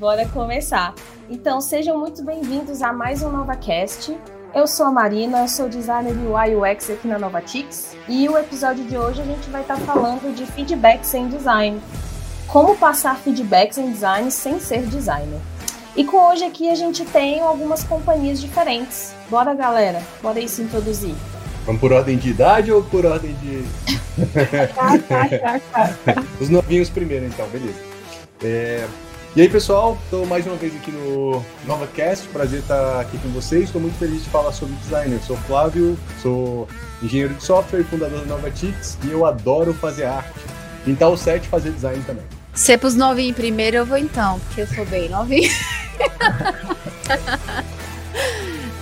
bora começar. Então, sejam muito bem-vindos a mais um NovaCast. Eu sou a Marina, eu sou designer de UI UX aqui na Novatix e o episódio de hoje a gente vai estar falando de feedbacks em design. Como passar feedbacks em design sem ser designer. E com hoje aqui a gente tem algumas companhias diferentes. Bora, galera, bora aí se introduzir. Vamos por ordem de idade ou por ordem de. Os novinhos primeiro, então, beleza. É... E aí, pessoal, estou mais uma vez aqui no NovaCast. Prazer estar aqui com vocês. Estou muito feliz de falar sobre design. Eu sou Flávio, sou engenheiro de software, fundador da NovaTix e eu adoro fazer arte. Pintar o set e fazer design também. Se é pros novinhos primeiro, eu vou então, porque eu sou bem novinho.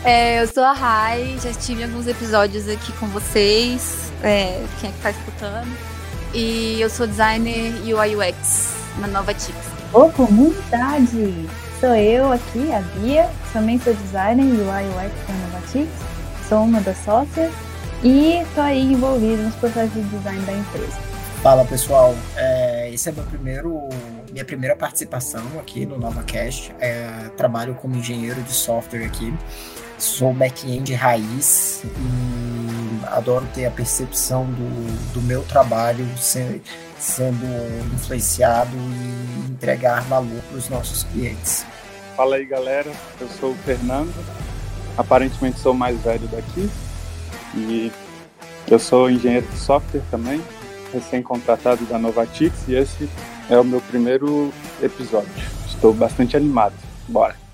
é, eu sou a Rai, já tive alguns episódios aqui com vocês. É, quem é que tá escutando? E eu sou designer UI UX na Nova. Ô, comunidade! Sou eu aqui, a Bia, também sou designer UI UX na Nova Tix, sou uma das sócias e tô aí envolvida nos processos de design da empresa. Fala pessoal, é, esse é meu primeiro, minha primeira participação aqui no NovaCast. É, trabalho como engenheiro de software aqui, sou back-end raiz e adoro ter a percepção do, do meu trabalho ser, sendo influenciado e entregar valor para os nossos clientes. Fala aí galera, eu sou o Fernando, aparentemente sou o mais velho daqui e eu sou engenheiro de software também recém-contratado da Novatix e esse é o meu primeiro episódio. Estou bastante animado. Bora!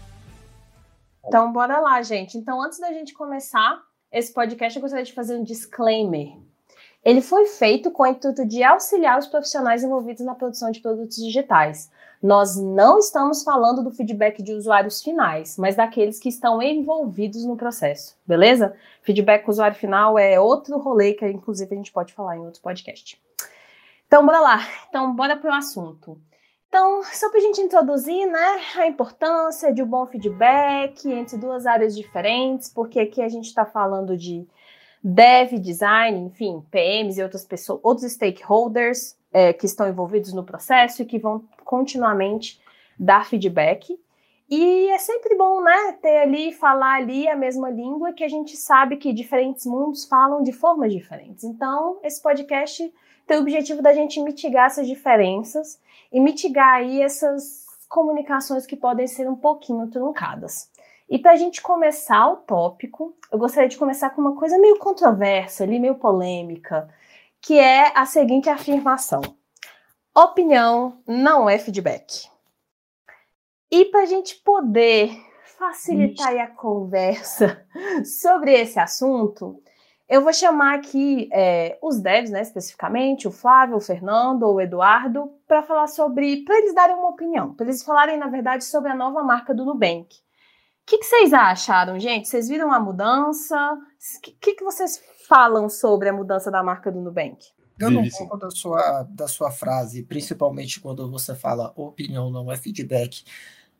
Então, bora lá, gente. Então, antes da gente começar esse podcast, eu gostaria de fazer um disclaimer. Ele foi feito com o intuito de auxiliar os profissionais envolvidos na produção de produtos digitais. Nós não estamos falando do feedback de usuários finais, mas daqueles que estão envolvidos no processo, beleza? Feedback com usuário final é outro rolê que, inclusive, a gente pode falar em outro podcast. Então, bora lá. Então, bora para o assunto. Então, só para a gente introduzir, né, a importância de um bom feedback entre duas áreas diferentes, porque aqui a gente está falando de dev, design, enfim, PMs e outras pessoas, outros stakeholders é, que estão envolvidos no processo e que vão continuamente dar feedback. E é sempre bom, né, ter ali, falar ali a mesma língua, que a gente sabe que diferentes mundos falam de formas diferentes. Então, esse podcast tem o objetivo da gente mitigar essas diferenças e mitigar aí essas comunicações que podem ser um pouquinho truncadas. E para a gente começar o tópico, eu gostaria de começar com uma coisa meio controversa, ali, meio polêmica, que é a seguinte afirmação: opinião não é feedback. E para a gente poder facilitar a conversa sobre esse assunto, eu vou chamar aqui é, os devs, né, especificamente, o Flávio, o Fernando ou o Eduardo, para falar sobre, para eles darem uma opinião, para eles falarem, na verdade, sobre a nova marca do Nubank. O que, que vocês acharam, gente? Vocês viram a mudança? O que, que vocês falam sobre a mudança da marca do Nubank? Pegando um pouco da sua, da sua frase, principalmente quando você fala opinião não é feedback,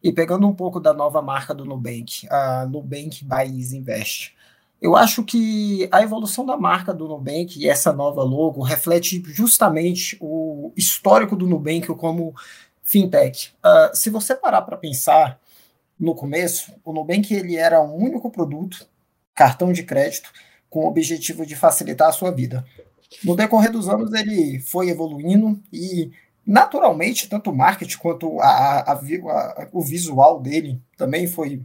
e pegando um pouco da nova marca do Nubank, a Nubank Buys Invest. Eu acho que a evolução da marca do Nubank e essa nova logo reflete justamente o histórico do Nubank como fintech. Uh, se você parar para pensar no começo, o Nubank ele era um único produto, cartão de crédito, com o objetivo de facilitar a sua vida. No decorrer dos anos, ele foi evoluindo e, naturalmente, tanto o marketing quanto a, a, a, o visual dele também foi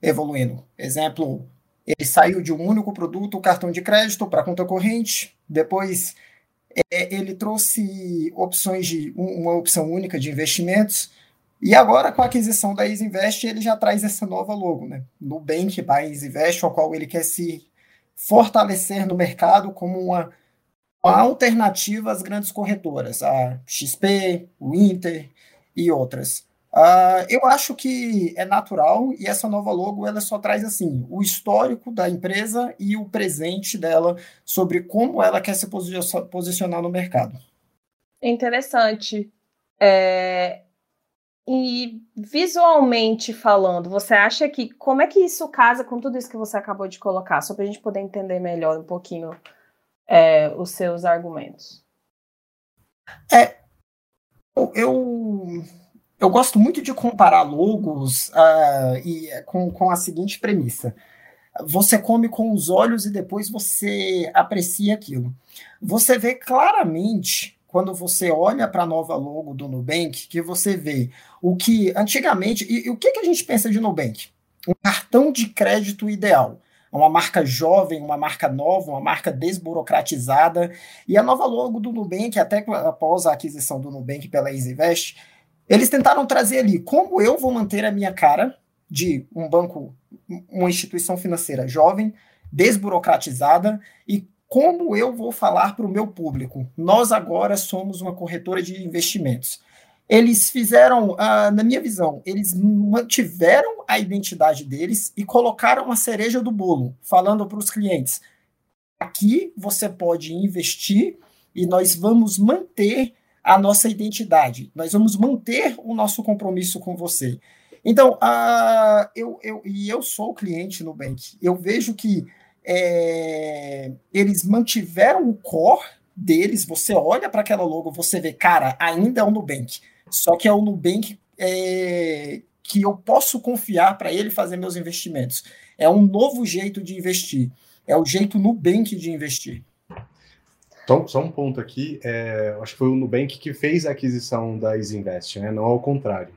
evoluindo. Exemplo, ele saiu de um único produto, o cartão de crédito, para conta corrente. Depois, é, ele trouxe opções de uma opção única de investimentos. E agora, com a aquisição da Isinvest, ele já traz essa nova logo, né? Nubank by Isinvest, ao qual ele quer se fortalecer no mercado como uma, uma alternativa às grandes corretoras, a XP, o Inter e outras. Uh, eu acho que é natural e essa nova logo ela só traz assim o histórico da empresa e o presente dela sobre como ela quer se posicionar no mercado. Interessante. É... E visualmente falando, você acha que como é que isso casa com tudo isso que você acabou de colocar, só para a gente poder entender melhor um pouquinho é, os seus argumentos? É, eu eu gosto muito de comparar logos uh, e, com, com a seguinte premissa. Você come com os olhos e depois você aprecia aquilo. Você vê claramente, quando você olha para a nova logo do Nubank, que você vê o que antigamente. E, e o que, que a gente pensa de Nubank? Um cartão de crédito ideal uma marca jovem, uma marca nova, uma marca desburocratizada. E a nova logo do Nubank, até após a aquisição do Nubank pela EasyVest, eles tentaram trazer ali como eu vou manter a minha cara de um banco, uma instituição financeira jovem, desburocratizada e como eu vou falar para o meu público. Nós agora somos uma corretora de investimentos eles fizeram, uh, na minha visão, eles mantiveram a identidade deles e colocaram a cereja do bolo, falando para os clientes: aqui você pode investir e nós vamos manter a nossa identidade, nós vamos manter o nosso compromisso com você. Então, uh, eu, eu, e eu sou cliente no Bank, eu vejo que é, eles mantiveram o core deles, você olha para aquela logo, você vê, cara, ainda é o Nubank. Só que é o Nubank é, que eu posso confiar para ele fazer meus investimentos. É um novo jeito de investir. É o jeito Nubank de investir. Só, só um ponto aqui, é, acho que foi o Nubank que fez a aquisição da Isinvest, né? Não ao contrário.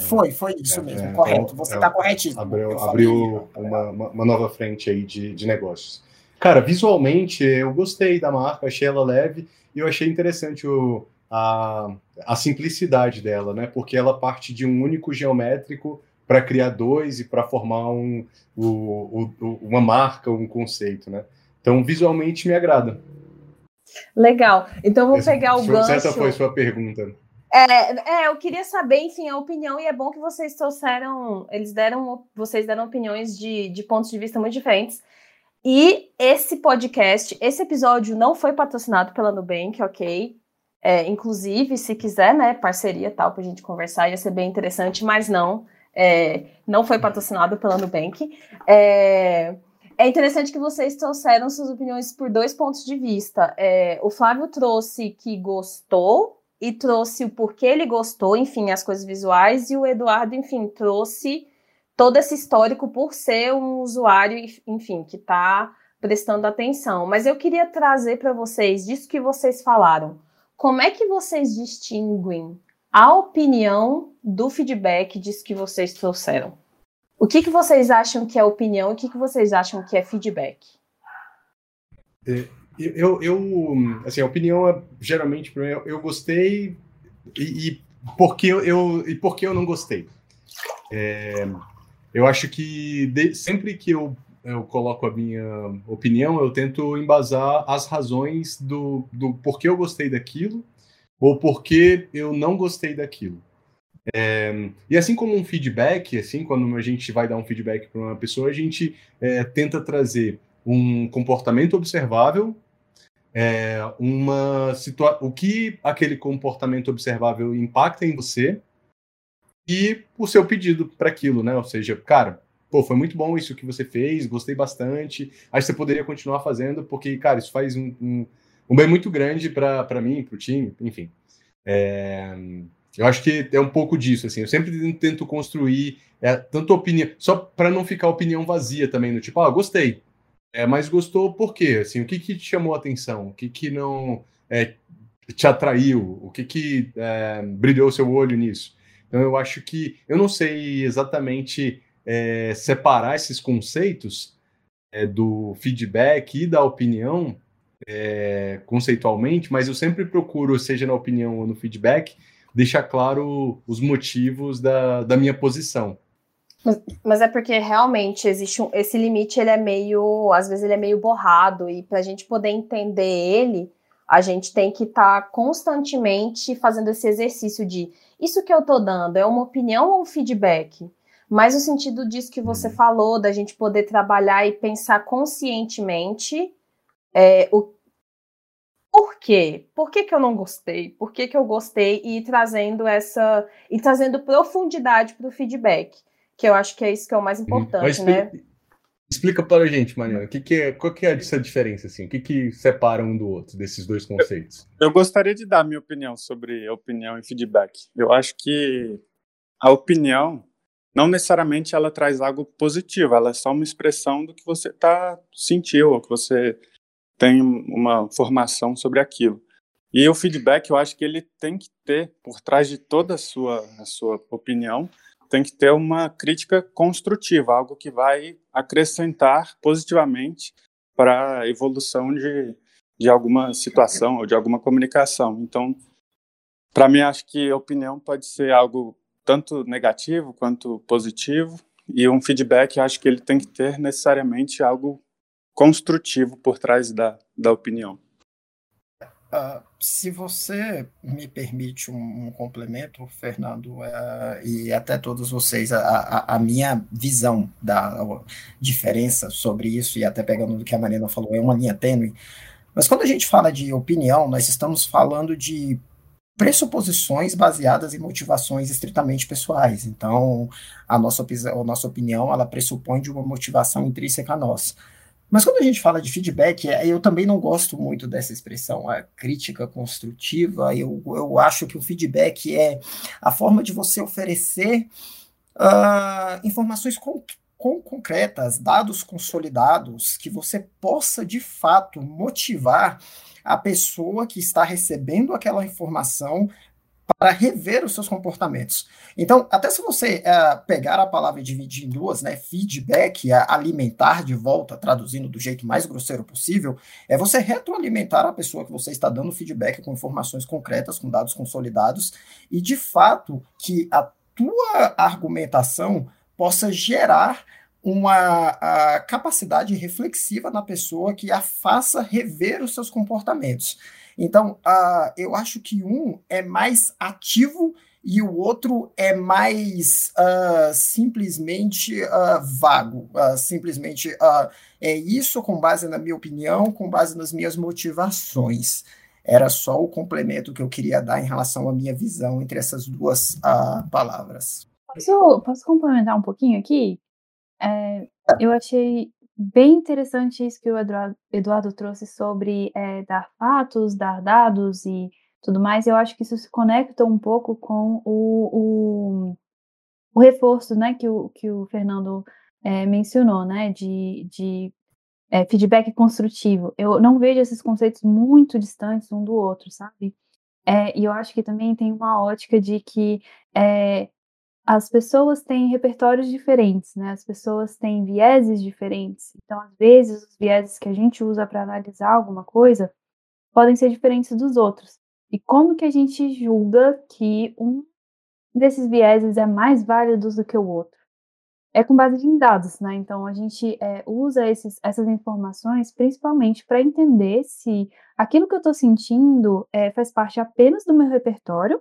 Foi, foi isso é, mesmo, é, correto. Então, Você está é, corretíssimo. Abriu, abriu uma, uma, nova frente aí de, de negócios. Cara, visualmente eu gostei da marca, achei ela leve e eu achei interessante o, a, a simplicidade dela, né? Porque ela parte de um único geométrico para criar dois e para formar um, o, o, uma marca, um conceito, né? Então, visualmente me agrada. Legal. Então, vou Esse, pegar o gancho. Essa foi sua pergunta. É, é, eu queria saber, enfim, a opinião, e é bom que vocês trouxeram, eles deram, vocês deram opiniões de, de pontos de vista muito diferentes. E esse podcast, esse episódio não foi patrocinado pela Nubank, ok? É, inclusive, se quiser, né, parceria tal, para a gente conversar, ia ser bem interessante, mas não, é, não foi patrocinado pela Nubank. É, é interessante que vocês trouxeram suas opiniões por dois pontos de vista. É, o Flávio trouxe que gostou e trouxe o porquê ele gostou, enfim, as coisas visuais, e o Eduardo, enfim, trouxe todo esse histórico por ser um usuário, enfim, que está prestando atenção. Mas eu queria trazer para vocês, disso que vocês falaram, como é que vocês distinguem a opinião do feedback disso que vocês trouxeram? O que, que vocês acham que é opinião e o que, que vocês acham que é feedback? É, eu, eu assim, a opinião é, geralmente eu, eu, gostei e, e porque eu, eu, e porque eu não gostei. É, eu acho que de, sempre que eu eu coloco a minha opinião, eu tento embasar as razões do, do porquê eu gostei daquilo ou porquê eu não gostei daquilo. É, e assim como um feedback, assim, quando a gente vai dar um feedback para uma pessoa, a gente é, tenta trazer um comportamento observável, é, uma o que aquele comportamento observável impacta em você e o seu pedido para aquilo, né? Ou seja, cara, pô, foi muito bom isso que você fez, gostei bastante, acho que você poderia continuar fazendo, porque, cara, isso faz um, um, um bem muito grande para mim, para o time, enfim. É, eu acho que é um pouco disso, assim, eu sempre tento construir é, tanto opinião, só para não ficar opinião vazia também, no tipo, ah, gostei, é, mas gostou por quê? Assim, o que, que te chamou a atenção? O que, que não é, te atraiu? O que, que é, brilhou seu olho nisso? Então, eu acho que, eu não sei exatamente é, separar esses conceitos é, do feedback e da opinião é, conceitualmente, mas eu sempre procuro, seja na opinião ou no feedback, deixar claro os motivos da, da minha posição. Mas, mas é porque realmente existe um, esse limite, ele é meio, às vezes ele é meio borrado e para a gente poder entender ele, a gente tem que estar tá constantemente fazendo esse exercício de isso que eu estou dando é uma opinião ou um feedback? Mas no sentido disso que você uhum. falou, da gente poder trabalhar e pensar conscientemente é, o por quê? Por que, que eu não gostei? Por que, que eu gostei? E trazendo essa. e trazendo profundidade para o feedback. Que eu acho que é isso que é o mais importante, né? Explica para a gente, Mariana, que que é, qual que é essa diferença, assim? O que, que separa um do outro, desses dois conceitos? Eu, eu gostaria de dar minha opinião sobre opinião e feedback. Eu acho que a opinião, não necessariamente ela traz algo positivo, ela é só uma expressão do que você tá sentiu, ou que você tem uma formação sobre aquilo. E o feedback, eu acho que ele tem que ter, por trás de toda a sua, a sua opinião, tem que ter uma crítica construtiva, algo que vai acrescentar positivamente para a evolução de, de alguma situação ou de alguma comunicação. Então, para mim, acho que opinião pode ser algo tanto negativo quanto positivo, e um feedback, acho que ele tem que ter necessariamente algo construtivo por trás da, da opinião. Uh, se você me permite um, um complemento, Fernando, uh, e até todos vocês, a, a, a, minha visão da diferença sobre isso, e até pegando do que a Marina falou, é uma linha tênue, mas quando a gente fala de opinião, nós estamos falando de pressuposições baseadas em motivações estritamente pessoais. Então, a nossa, a nossa opinião, ela pressupõe de uma motivação intrínseca nossa. Mas quando a gente fala de feedback, é, eu também não gosto muito dessa expressão, a crítica construtiva. Eu, eu acho que o feedback é a forma de você oferecer uh, informações com, concretas, dados consolidados, que você possa de fato motivar a pessoa que está recebendo aquela informação para rever os seus comportamentos. Então, até se você é, pegar a palavra e dividir em duas, né, feedback, é alimentar de volta, traduzindo do jeito mais grosseiro possível, é você retroalimentar a pessoa que você está dando feedback com informações concretas, com dados consolidados, e de fato que a tua argumentação possa gerar uma capacidade reflexiva na pessoa que a faça rever os seus comportamentos. Então, uh, eu acho que um é mais ativo e o outro é mais uh, simplesmente uh, vago. Uh, simplesmente é isso com base na minha opinião, com base nas minhas motivações. Era só o complemento que eu queria dar em relação à minha visão entre essas duas palavras. Posso, posso complementar um pouquinho aqui? É, eu achei bem interessante isso que o Eduardo, trouxe sobre é, dar fatos, dar dados e tudo mais. Eu acho que isso se conecta um pouco com o, o, o reforço né, que, o, que o Fernando é, mencionou, né, de, de é, feedback construtivo. Eu não vejo esses conceitos muito distantes um do outro, sabe? É, e eu acho que também tem uma ótica de que as pessoas têm repertórios diferentes, né? As pessoas têm vieses diferentes. Então, às vezes, os vieses que a gente usa para analisar alguma coisa podem ser diferentes dos outros. E como que a gente julga que um desses vieses é mais válido do que o outro? É com base em dados, né? Então, a gente é, usa esses, essas informações principalmente para entender se aquilo que eu estou sentindo é, faz parte apenas do meu repertório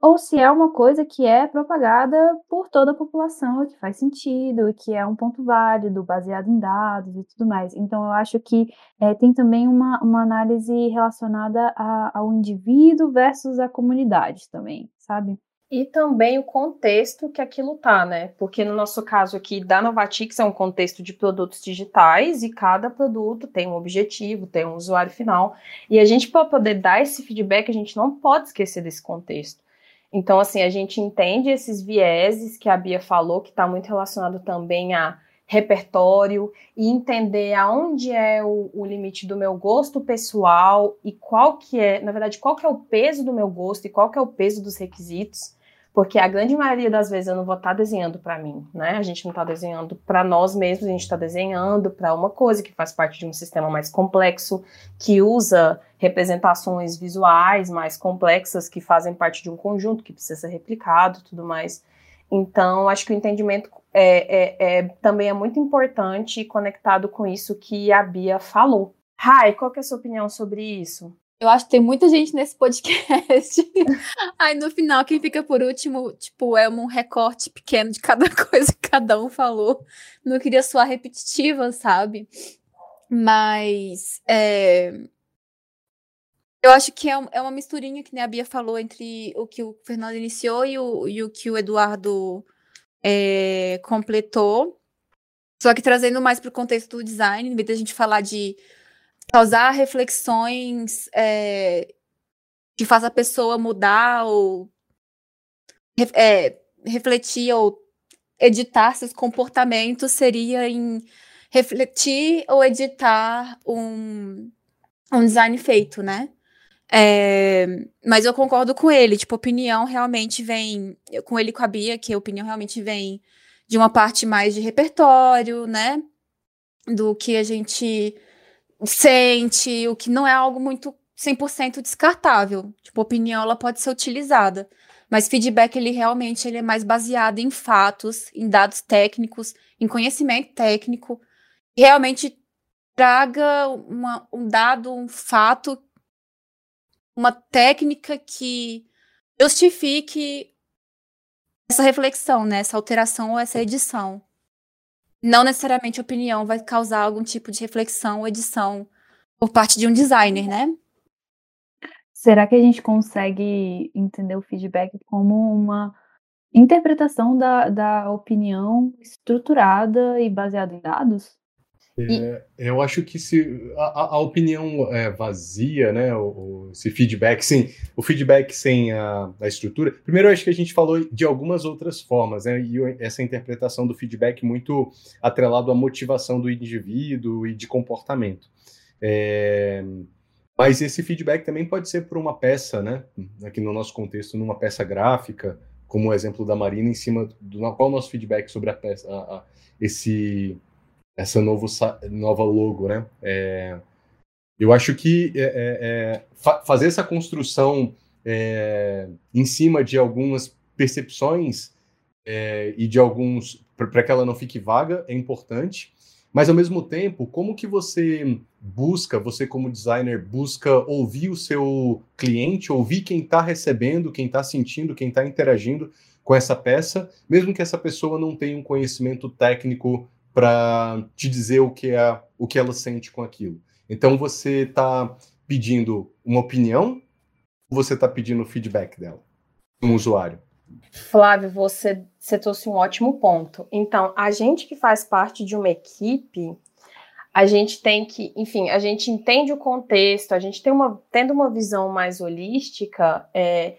ou se é uma coisa que é propagada por toda a população, que faz sentido, que é um ponto válido, baseado em dados e tudo mais. Então, eu acho que é, tem também uma, uma análise relacionada a, ao indivíduo versus a comunidade também, sabe? E também o contexto que aquilo tá, né? Porque no nosso caso aqui da Novatix é um contexto de produtos digitais e cada produto tem um objetivo, tem um usuário final. E a gente, para poder dar esse feedback, a gente não pode esquecer desse contexto. Então, assim, a gente entende esses vieses que a Bia falou, que está muito relacionado também a repertório e entender aonde é o, o, limite do meu gosto pessoal e qual que é, na verdade, qual que é o peso do meu gosto e qual que é o peso dos requisitos porque a grande maioria das vezes eu não vou estar tá desenhando para mim, né? A gente não está desenhando para nós mesmos, a gente está desenhando para uma coisa que faz parte de um sistema mais complexo, que usa representações visuais mais complexas, que fazem parte de um conjunto que precisa ser replicado, tudo mais. Então, acho que o entendimento é, é, é também é muito importante e conectado com isso que a Bia falou. Rai, qual é a sua opinião sobre isso? Eu acho que tem muita gente nesse podcast. Aí no final, quem fica por último, tipo, é um recorte pequeno de cada coisa que cada um falou. Não queria soar repetitiva, sabe? Mas é... eu acho que é, é uma misturinha que a Bia falou entre o que o Fernando iniciou e o, e o que o Eduardo é, completou. Só que trazendo mais para o contexto do design, em vez da gente falar de causar reflexões é, que faz a pessoa mudar ou é, refletir ou editar seus comportamentos, seria em refletir ou editar um, um design feito, né? É, mas eu concordo com ele, tipo, opinião realmente vem, com ele e com a Bia, que a opinião realmente vem de uma parte mais de repertório, né? Do que a gente sente, o que não é algo muito 100% descartável. Tipo, opinião ela pode ser utilizada, mas feedback ele realmente ele é mais baseado em fatos, em dados técnicos, em conhecimento técnico, realmente traga uma, um dado, um fato, uma técnica que justifique essa reflexão, né? Essa alteração ou essa edição. Não necessariamente opinião vai causar algum tipo de reflexão ou edição por parte de um designer, né? Será que a gente consegue entender o feedback como uma interpretação da, da opinião estruturada e baseada em dados? É, eu acho que se a, a opinião é vazia, né, o, esse feedback, sim, o feedback sem a, a, estrutura. Primeiro, eu acho que a gente falou de algumas outras formas, né, e essa interpretação do feedback muito atrelado à motivação do indivíduo e de comportamento. É, mas esse feedback também pode ser por uma peça, né, aqui no nosso contexto, numa peça gráfica, como o exemplo da Marina, em cima do qual o nosso feedback sobre a peça, a, esse essa novo, nova logo, né? É, eu acho que é, é, é fa fazer essa construção é, em cima de algumas percepções e de alguns para que ela não fique vaga é importante, mas ao mesmo tempo, como que você busca, você como designer busca ouvir o seu cliente, ouvir quem está recebendo, quem está sentindo, quem está interagindo com essa peça, mesmo que essa pessoa não tenha um conhecimento técnico para te dizer o que é o que ela sente com aquilo. Então você está pedindo uma opinião ou você está pedindo feedback dela, como usuário? Flávio, você, você trouxe um ótimo ponto. Então, a gente que faz parte de uma equipe, a gente tem que, enfim, a gente entende o contexto, a gente tem uma, tendo uma visão mais holística é,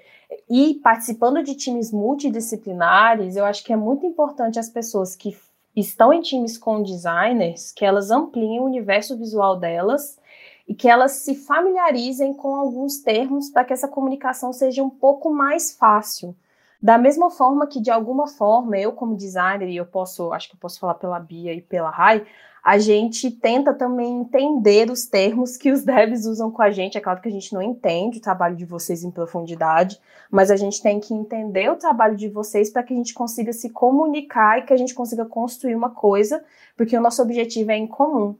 e participando de times multidisciplinares, eu acho que é muito importante as pessoas que estão em times com designers, que elas ampliem o universo visual delas e que elas se familiarizem com alguns termos para que essa comunicação seja um pouco mais fácil. Da mesma forma que, de alguma forma, eu, como designer, e eu posso, acho que eu posso falar pela Bia e pela Rai, a gente tenta também entender os termos que os devs usam com a gente. É claro que a gente não entende o trabalho de vocês em profundidade, mas a gente tem que entender o trabalho de vocês para que a gente consiga se comunicar e que a gente consiga construir uma coisa, porque o nosso objetivo é em comum.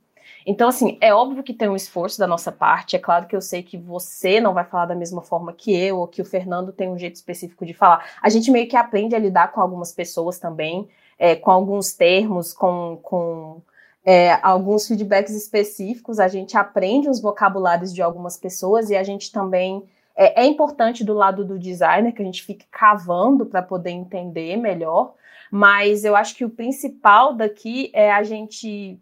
Então, assim, é óbvio que tem um esforço da nossa parte. É claro que eu sei que você não vai falar da mesma forma que eu, ou que o Fernando tem um jeito específico de falar. A gente meio que aprende a lidar com algumas pessoas também, é, com alguns termos, com, com é, alguns feedbacks específicos, a gente aprende os vocabulários de algumas pessoas e a gente também. É, é importante do lado do designer que a gente fique cavando para poder entender melhor, mas eu acho que o principal daqui é a gente.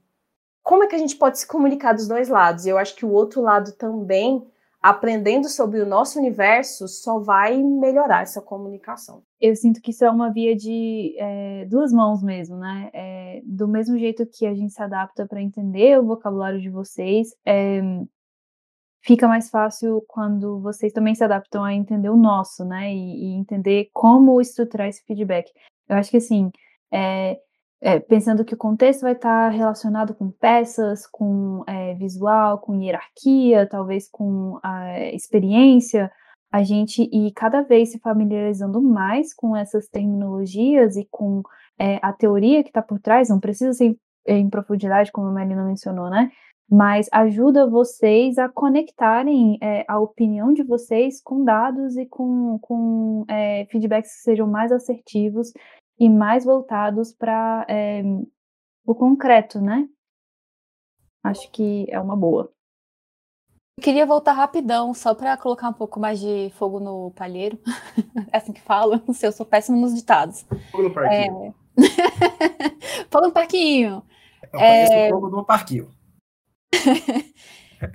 Como é que a gente pode se comunicar dos dois lados? Eu acho que o outro lado também aprendendo sobre o nosso universo só vai melhorar essa comunicação. Eu sinto que isso é uma via de é, duas mãos mesmo, né? É, do mesmo jeito que a gente se adapta para entender o vocabulário de vocês, é, fica mais fácil quando vocês também se adaptam a entender o nosso, né? E, e entender como estruturar esse feedback. Eu acho que assim, é, é, pensando que o contexto vai estar relacionado com peças, com é, visual, com hierarquia, talvez com a experiência, a gente e cada vez se familiarizando mais com essas terminologias e com é, a teoria que está por trás, não precisa ser em, em profundidade, como a Marina mencionou, né? Mas ajuda vocês a conectarem é, a opinião de vocês com dados e com, com é, feedbacks que sejam mais assertivos e mais voltados para é, eh, o concreto, né? Acho que é uma boa. Eu queria voltar rapidão, só para colocar um pouco mais de fogo no palheiro. é assim que falo, não sei, eu sou péssimo nos ditados. Fogo no parquinho. É... fogo no parquinho. Conheço é... o jogo do parquinho.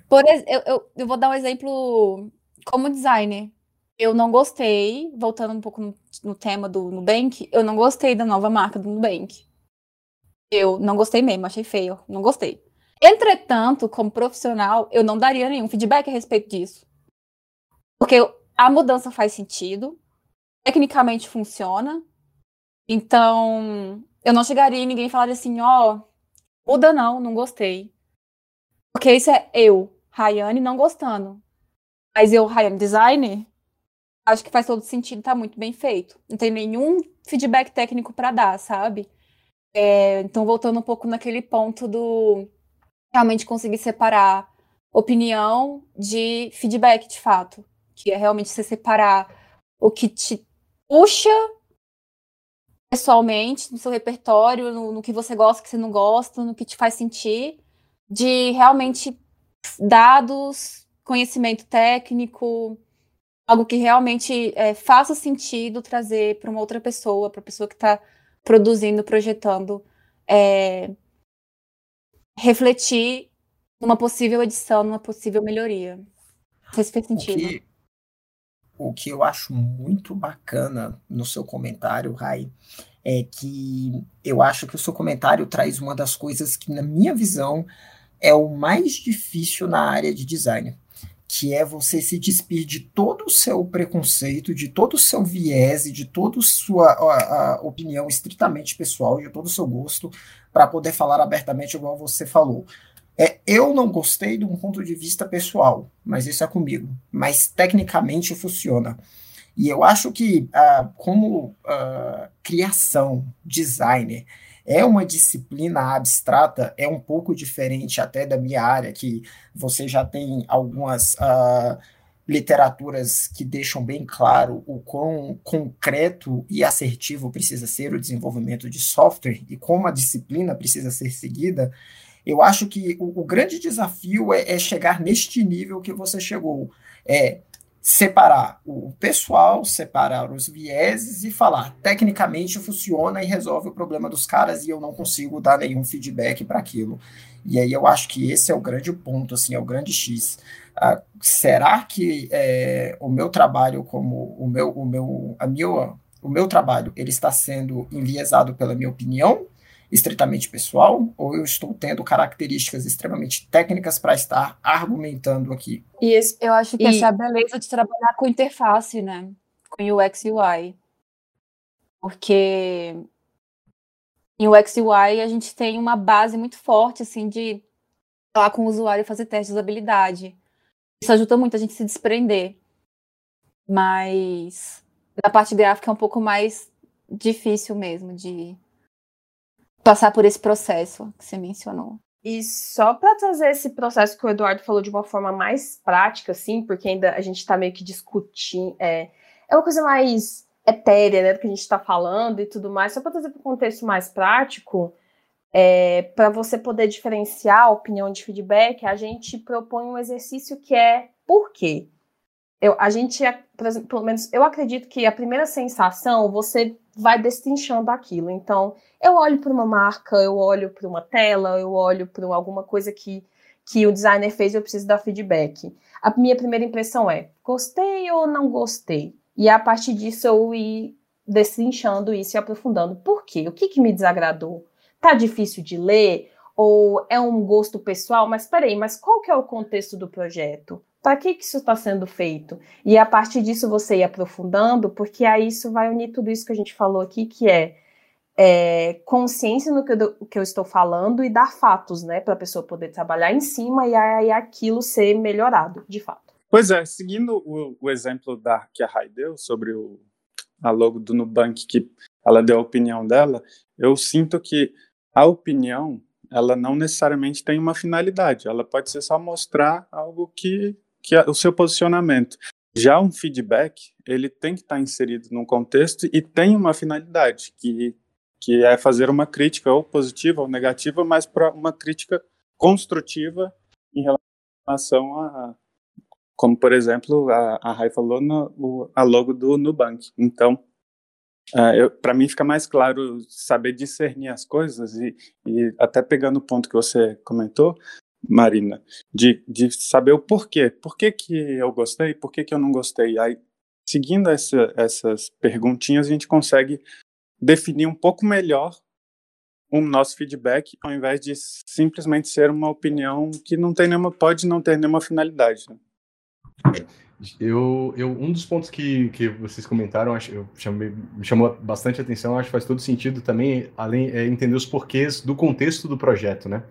Por eu, eu, eu vou dar um exemplo como designer. Eu não gostei, voltando um pouco no, no tema do Nubank, eu não gostei da nova marca do Nubank. Eu não gostei mesmo, achei feio, não gostei. Entretanto, como profissional, eu não daria nenhum feedback a respeito disso. Porque a mudança faz sentido, tecnicamente funciona. Então, eu não chegaria e ninguém falaria assim, ó, oh, muda não, não gostei. Porque isso é eu, Rayane, não gostando. Mas eu, Rayane Designer, acho que faz todo sentido, tá muito bem feito. Não tem nenhum feedback técnico para dar, sabe? É, então, voltando um pouco naquele ponto do realmente conseguir separar opinião de feedback de fato, que é realmente você separar o que te puxa pessoalmente no seu repertório, no, no que você gosta, que você não gosta, no que te faz sentir, de realmente dados, conhecimento técnico, algo que realmente é, faça sentido trazer para uma outra pessoa, para a pessoa que está produzindo, projetando, é, refletir numa possível edição, numa possível melhoria. Não se fez sentido. O que, o que eu acho muito bacana no seu comentário, Rai, é que eu acho que o seu comentário traz uma das coisas que, na minha visão, é o mais difícil na área de design, que é você se despir de todo o seu preconceito, de todo o seu viés e de toda sua a, opinião estritamente pessoal, de todo o seu gosto, para poder falar abertamente, igual você falou. É, eu não gostei de um ponto de vista pessoal, mas isso é comigo. Mas tecnicamente funciona. E eu acho que, uh, como uh, criação, designer, é uma disciplina abstrata, é um pouco diferente até da minha área, que você já tem algumas uh, literaturas que deixam bem claro o quão concreto e assertivo precisa ser o desenvolvimento de software e como a disciplina precisa ser seguida. Eu acho que o, o grande desafio é, é chegar neste nível que você chegou. É separar o pessoal, separar os vieses e falar, tecnicamente funciona e resolve o problema dos caras e eu não consigo dar nenhum feedback para aquilo. E aí eu acho que esse é o grande ponto, assim, é o grande X. Ah, será que é, o meu trabalho como o meu, o meu, a minha, o meu trabalho ele está sendo enviesado pela minha opinião estritamente pessoal ou eu estou tendo características extremamente técnicas para estar argumentando aqui? E esse, eu acho que e... essa é a beleza de trabalhar com interface, né? Com UX e UI. Porque em UX e UI a gente tem uma base muito forte, assim, de falar com o usuário e fazer testes de usabilidade. Isso ajuda muito a gente se desprender. Mas na parte gráfica é um pouco mais difícil mesmo de passar por esse processo que você mencionou. E só para trazer esse processo que o Eduardo falou de uma forma mais prática, assim, porque ainda a gente está meio que discutindo, é, é uma coisa mais etérea, né, do que a gente está falando e tudo mais, só para trazer para um contexto mais prático, é, para você poder diferenciar a opinião de feedback, a gente propõe um exercício que é por quê? Eu, a gente, por exemplo, pelo menos eu acredito que a primeira sensação você vai destrinchando aquilo. Então, eu olho para uma marca, eu olho para uma tela, eu olho para alguma coisa que, que o designer fez e eu preciso dar feedback. A minha primeira impressão é: gostei ou não gostei? E a partir disso eu ir destrinchando isso e aprofundando. Por quê? O que, que me desagradou? Tá difícil de ler? Ou é um gosto pessoal? Mas peraí, mas qual que é o contexto do projeto? Para que, que isso está sendo feito? E a partir disso você ir aprofundando, porque aí isso vai unir tudo isso que a gente falou aqui, que é, é consciência no que eu, que eu, estou falando e dar fatos, né, para a pessoa poder trabalhar em cima e aí aquilo ser melhorado, de fato. Pois é, seguindo o, o exemplo da que a Rai deu sobre o, a logo do Nubank, que ela deu a opinião dela, eu sinto que a opinião ela não necessariamente tem uma finalidade, ela pode ser só mostrar algo que que é o seu posicionamento. Já um feedback, ele tem que estar inserido num contexto e tem uma finalidade, que, que é fazer uma crítica ou positiva ou negativa, mas para uma crítica construtiva em relação a, como por exemplo a, a Rai falou, no, o, a logo do Nubank. Então, Uh, Para mim fica mais claro saber discernir as coisas e, e até pegando o ponto que você comentou, Marina, de, de saber o porquê. Por que, que eu gostei, por que, que eu não gostei. Aí, seguindo essa, essas perguntinhas, a gente consegue definir um pouco melhor o nosso feedback, ao invés de simplesmente ser uma opinião que não tem nenhuma, pode não ter nenhuma finalidade. Né? Eu, eu, um dos pontos que, que vocês comentaram, acho, eu chamei, me chamou bastante atenção, acho que faz todo sentido também, além é entender os porquês do contexto do projeto, né?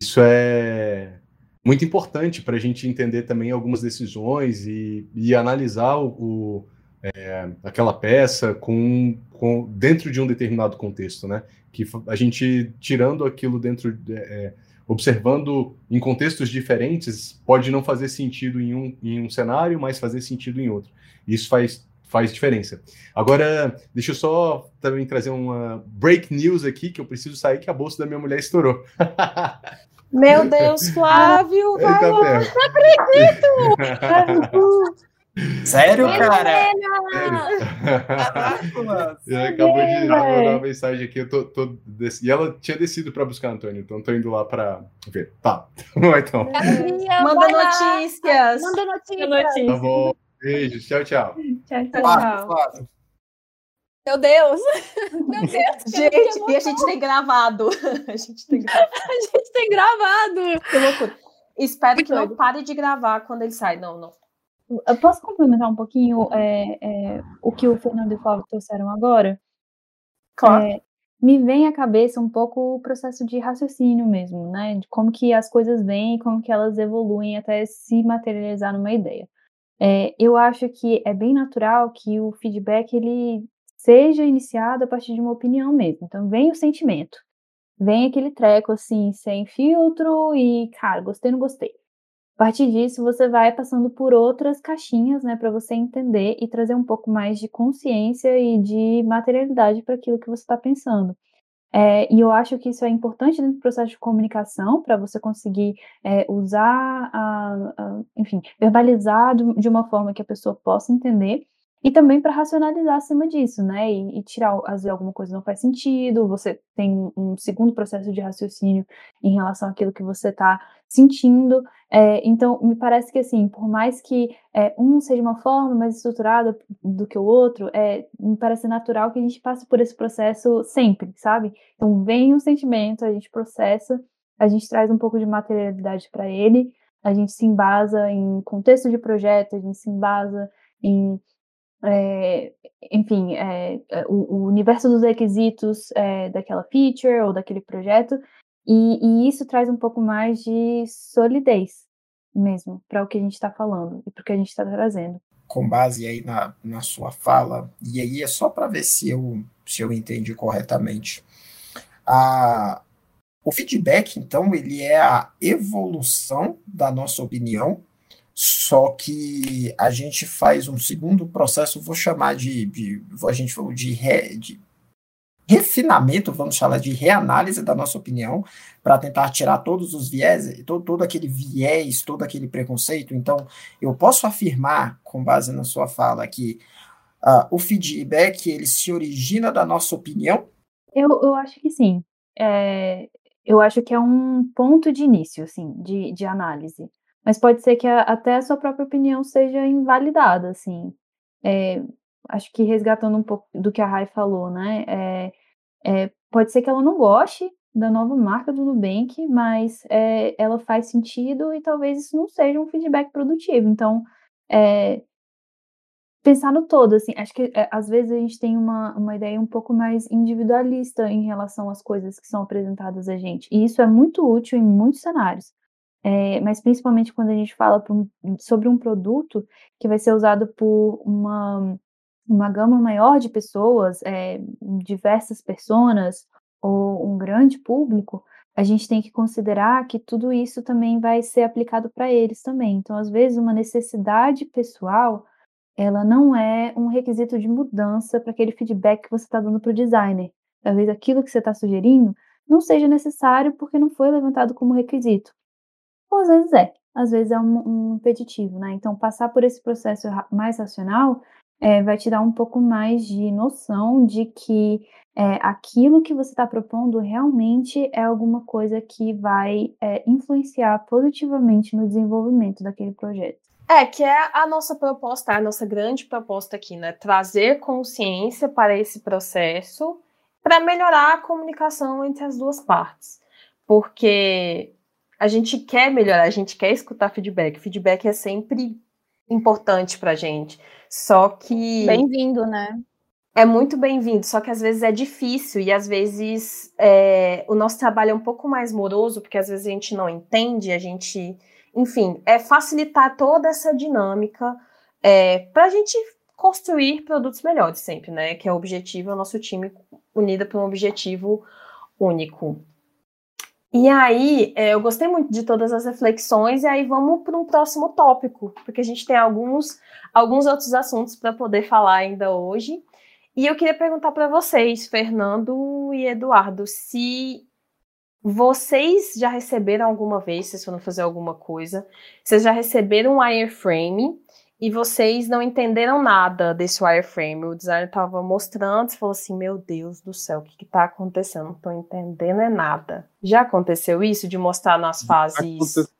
Isso é muito importante para a gente entender também algumas decisões e, e analisar o, é, aquela peça com, com, dentro de um determinado contexto, né? Que a gente tirando aquilo dentro de, é, observando em contextos diferentes, pode não fazer sentido em um, em um cenário, mas fazer sentido em outro. Isso faz, faz diferença. Agora, deixa eu só também trazer uma break news aqui, que eu preciso sair, que a bolsa da minha mulher estourou. Meu Deus, Flávio! Vai tá lá, não acredito! Sério, cara? Ele acabou de mandar uma mensagem aqui. Eu tô, tô des... E ela tinha descido para buscar Antônio, então tô indo lá para ver. Tá. então. Manda notícias. Manda notícias. Tá bom. Beijos. Tchau, tchau. Tchau, tchau. Meu Deus! Meu Deus! gente, e a gente tem gravado. A gente tem gravado. a gente tem gravado. Que loucura. Espero que não pare de gravar quando ele sai. Não, não. Eu posso complementar um pouquinho é, é, o que o Fernando e o Flávio trouxeram agora? Claro. É, me vem à cabeça um pouco o processo de raciocínio mesmo, né? De como que as coisas vêm, como que elas evoluem até se materializar numa ideia. É, eu acho que é bem natural que o feedback ele seja iniciado a partir de uma opinião mesmo. Então vem o sentimento, vem aquele treco assim, sem filtro e, cara, gostei, não gostei. A partir disso, você vai passando por outras caixinhas, né, para você entender e trazer um pouco mais de consciência e de materialidade para aquilo que você está pensando. É, e eu acho que isso é importante dentro do processo de comunicação, para você conseguir é, usar, a, a, enfim, verbalizar de uma forma que a pessoa possa entender e também para racionalizar acima disso, né? E, e, tirar, às vezes, alguma coisa não faz sentido, você tem um segundo processo de raciocínio em relação àquilo que você está sentindo. É, então, me parece que, assim, por mais que é, um seja uma forma mais estruturada do que o outro, é, me parece natural que a gente passe por esse processo sempre, sabe? Então, vem um sentimento, a gente processa, a gente traz um pouco de materialidade para ele, a gente se embasa em contexto de projeto, a gente se embasa em é, enfim, é, o, o, universo dos requisitos é, daquela feature ou daquele projeto, e, e, isso traz um pouco mais de solidez mesmo para o que a gente está falando e para o que a gente está trazendo. Com base aí na, na sua fala, e aí é só para ver se eu, se eu entendi corretamente. A, o feedback, então, ele é a evolução da nossa opinião só que a gente faz um segundo processo, vou chamar de, de a gente falou de, re, de refinamento, vamos falar de reanálise da nossa opinião, para tentar tirar todos os viés, todo, todo aquele viés, todo aquele preconceito. Então, eu posso afirmar, com base na sua fala, que uh, o feedback ele se origina da nossa opinião? Eu, eu acho que sim. É, eu acho que é um ponto de início, assim, de, de análise mas pode ser que a, até a sua própria opinião seja invalidada, assim. É, acho que resgatando um pouco do que a Rai falou, né? É, é, pode ser que ela não goste da nova marca do Nubank, mas é, ela faz sentido e talvez isso não seja um feedback produtivo. Então, é, pensar no todo, assim, acho que é, às vezes a gente tem uma, uma ideia um pouco mais individualista em relação às coisas que são apresentadas a gente, e isso é muito útil em muitos cenários. É, mas principalmente quando a gente fala sobre um produto que vai ser usado por uma, uma gama maior de pessoas, é, diversas pessoas ou um grande público, a gente tem que considerar que tudo isso também vai ser aplicado para eles também. Então, às vezes, uma necessidade pessoal, ela não é um requisito de mudança para aquele feedback que você está dando para o designer. Talvez aquilo que você está sugerindo não seja necessário porque não foi levantado como requisito. Ou às vezes é, às vezes é um, um impeditivo, né? Então, passar por esse processo mais racional é, vai te dar um pouco mais de noção de que é, aquilo que você está propondo realmente é alguma coisa que vai é, influenciar positivamente no desenvolvimento daquele projeto. É, que é a nossa proposta, a nossa grande proposta aqui, né? Trazer consciência para esse processo para melhorar a comunicação entre as duas partes. Porque a gente quer melhorar, a gente quer escutar feedback. Feedback é sempre importante para gente. Só que. Bem-vindo, né? É muito bem-vindo, só que às vezes é difícil e às vezes é, o nosso trabalho é um pouco mais moroso, porque às vezes a gente não entende, a gente. Enfim, é facilitar toda essa dinâmica é, para a gente construir produtos melhores sempre, né? Que é o objetivo, é o nosso time unido para um objetivo único. E aí, é, eu gostei muito de todas as reflexões, e aí vamos para um próximo tópico, porque a gente tem alguns, alguns outros assuntos para poder falar ainda hoje. E eu queria perguntar para vocês, Fernando e Eduardo, se vocês já receberam alguma vez, se foram fazer alguma coisa, vocês já receberam um wireframe e vocês não entenderam nada desse wireframe. O designer estava mostrando e falou assim: Meu Deus do céu, o que está acontecendo? Não estou entendendo é nada. Já aconteceu isso de mostrar nas fases. Aconte...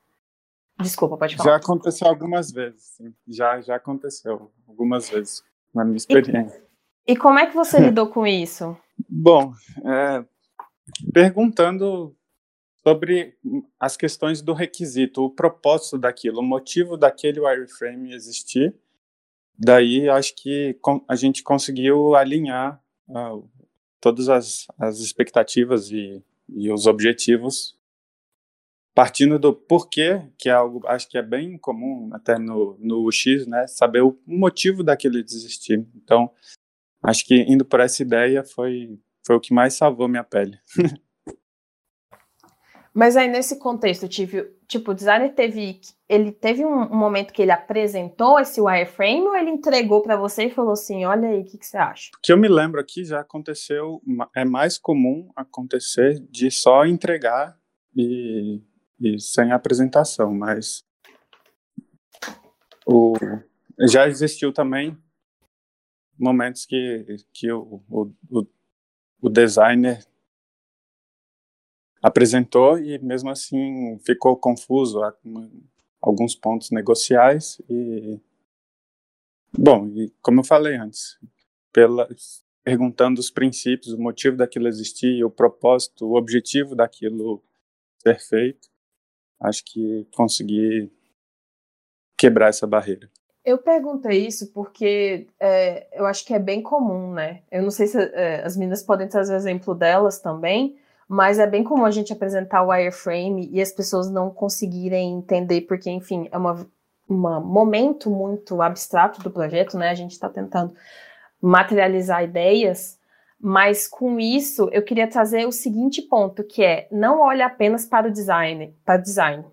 Desculpa, pode falar. Já aconteceu algumas vezes, sim. Já, já aconteceu algumas vezes na minha experiência. E, e como é que você lidou com isso? Bom, é, perguntando sobre as questões do requisito, o propósito daquilo, o motivo daquele wireframe existir. Daí acho que a gente conseguiu alinhar uh, todas as, as expectativas e, e, os objetivos partindo do porquê, que é algo acho que é bem comum até no, no né, saber o motivo daquele existir. Então, acho que indo por essa ideia foi foi o que mais salvou minha pele. Mas aí nesse contexto, tive, tipo, o designer teve, ele teve um, um, momento que ele apresentou esse wireframe ou ele entregou para você e falou assim, olha aí, o que, que, você acha? O que eu me lembro aqui já aconteceu, é mais comum acontecer de só entregar e, e sem apresentação, mas o, já existiu também momentos que, que o, o, o designer apresentou e mesmo assim ficou confuso alguns pontos negociais e bom e como eu falei antes pela perguntando os princípios o motivo daquilo existir o propósito o objetivo daquilo ser feito acho que consegui quebrar essa barreira eu perguntei isso porque é, eu acho que é bem comum, né? Eu não sei se é, as meninas podem trazer exemplo delas também, mas é bem comum a gente apresentar o wireframe e as pessoas não conseguirem entender, porque, enfim, é um momento muito abstrato do projeto, né? A gente está tentando materializar ideias, mas com isso eu queria trazer o seguinte ponto, que é não olhe apenas para o design, para o design.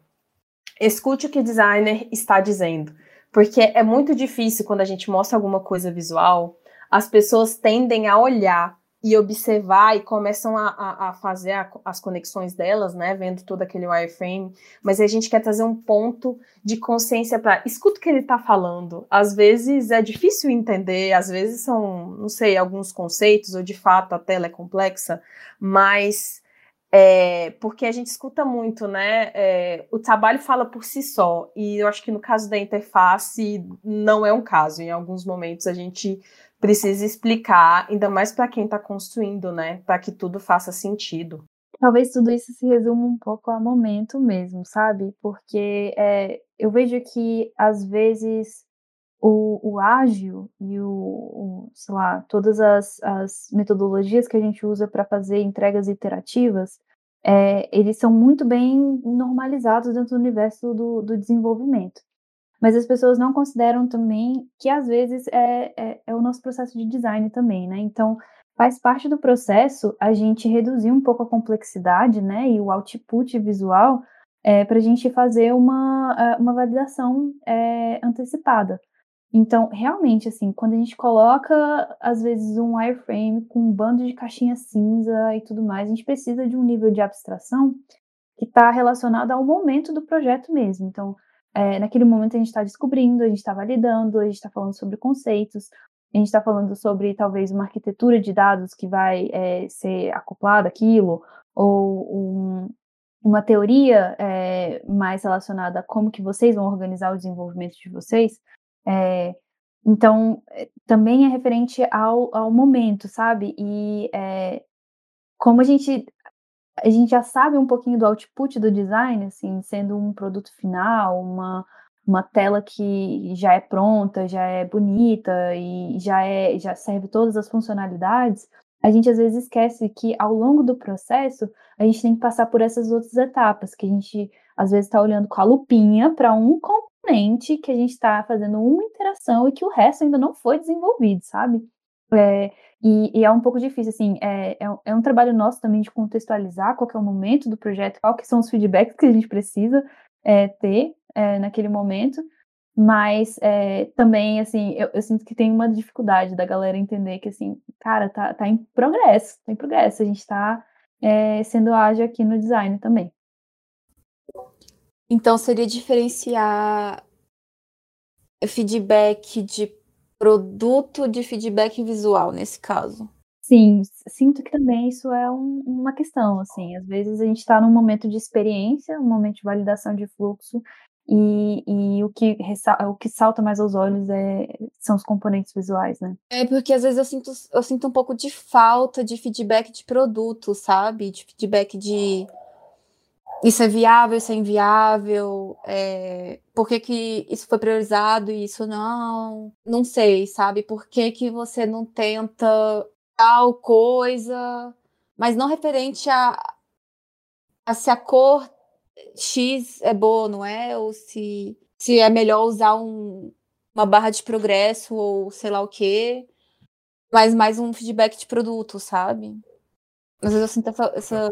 Escute o que o designer está dizendo, porque é muito difícil quando a gente mostra alguma coisa visual, as pessoas tendem a olhar e observar e começam a, a, a fazer a, as conexões delas, né, vendo todo aquele wireframe, mas a gente quer trazer um ponto de consciência para escuta o que ele está falando. Às vezes é difícil entender, às vezes são, não sei, alguns conceitos, ou de fato a tela é complexa, mas é, porque a gente escuta muito, né? É, o trabalho fala por si só, e eu acho que no caso da interface não é um caso. Em alguns momentos a gente precisa explicar, ainda mais para quem está construindo, né? Para que tudo faça sentido. Talvez tudo isso se resuma um pouco a momento mesmo, sabe? Porque é, eu vejo que às vezes o, o ágil e o, o, sei lá, todas as, as metodologias que a gente usa para fazer entregas iterativas, é, eles são muito bem normalizados dentro do universo do, do desenvolvimento mas as pessoas não consideram também que às vezes é, é, é, o nosso processo de design também, né? Então, faz parte do processo a gente reduzir um pouco a complexidade, né, e o output visual é, para a gente fazer uma, é, uma validação é, antecipada. Então, realmente, assim, quando a gente coloca, às vezes, um wireframe com um bando de caixinha cinza e tudo mais, a gente precisa de um nível de abstração que está relacionado ao momento do projeto mesmo. Então, é, naquele momento a gente está descobrindo, a gente está validando, a gente está falando sobre conceitos, a gente está falando sobre talvez uma arquitetura de dados que vai é, ser acoplada àquilo, ou um, uma teoria é, mais relacionada a como que vocês vão organizar o desenvolvimento de vocês, é, então também é referente ao, ao momento, sabe? E como a gente a gente já sabe um pouquinho do output do design, assim, sendo um produto final, uma, uma tela que já é pronta, já é bonita e já é já serve todas as funcionalidades, a gente às vezes esquece que ao longo do processo a gente tem que passar por essas outras etapas, que a gente às vezes está olhando com a lupinha para um componente que a gente está fazendo uma interação e que o resto ainda não foi desenvolvido, sabe? É, e, e, é um pouco difícil, assim, é, é, é, um trabalho nosso também de contextualizar qual é o momento do projeto, qual que são os feedbacks que a gente precisa é, ter é, naquele momento, mas é, também, assim, eu, eu, sinto que tem uma dificuldade da galera entender que, assim, cara, tá, tá em progresso, tá em progresso, a gente tá é, sendo ágil aqui no design também. Então, seria diferenciar feedback de produto de feedback visual nesse caso. Sim, sinto que também isso é um, uma questão, assim, às vezes a gente está num momento de experiência, um momento de validação de fluxo, e, e o, que o que salta mais aos olhos é, são os componentes visuais, né? É porque às vezes eu sinto, eu sinto um pouco de falta de feedback de produto, sabe? De feedback de isso é viável, isso é inviável, é, por que, que isso foi priorizado e isso não, não sei, sabe? Por que, que você não tenta tal coisa, mas não referente a, a se a cor X é boa, não é? Ou se, se é melhor usar um, uma barra de progresso ou sei lá o quê, mas mais um feedback de produto, sabe? Às vezes eu sinto essa, essa,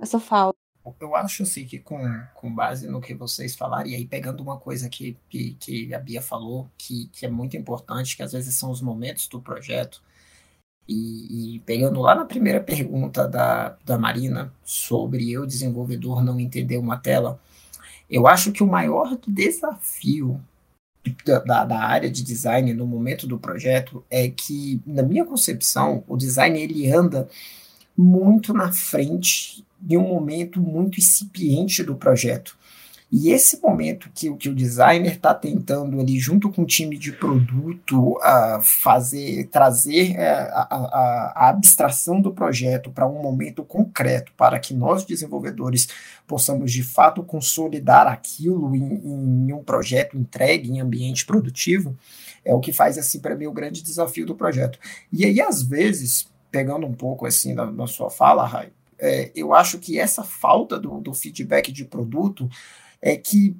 essa falta eu acho assim que com, com base no que vocês falaram, e aí pegando uma coisa que, que, que, a Bia falou, que, que é muito importante, que às vezes são os momentos do projeto, e, e, pegando lá na primeira pergunta da, da Marina sobre eu, desenvolvedor, não entender uma tela, eu acho que o maior desafio da, da área de design no momento do projeto é que, na minha concepção, o design ele anda muito na frente de um momento muito incipiente do projeto. E esse momento que, que o designer está tentando ali, junto com o time de produto, a fazer, trazer é, a, a, a abstração do projeto para um momento concreto, para que nós, desenvolvedores, possamos de fato consolidar aquilo em, em um projeto entregue em ambiente produtivo, é o que faz, assim, para mim, o grande desafio do projeto. E aí, às vezes, pegando um pouco assim da, da sua fala, Rai, é, eu acho que essa falta do, do feedback de produto é que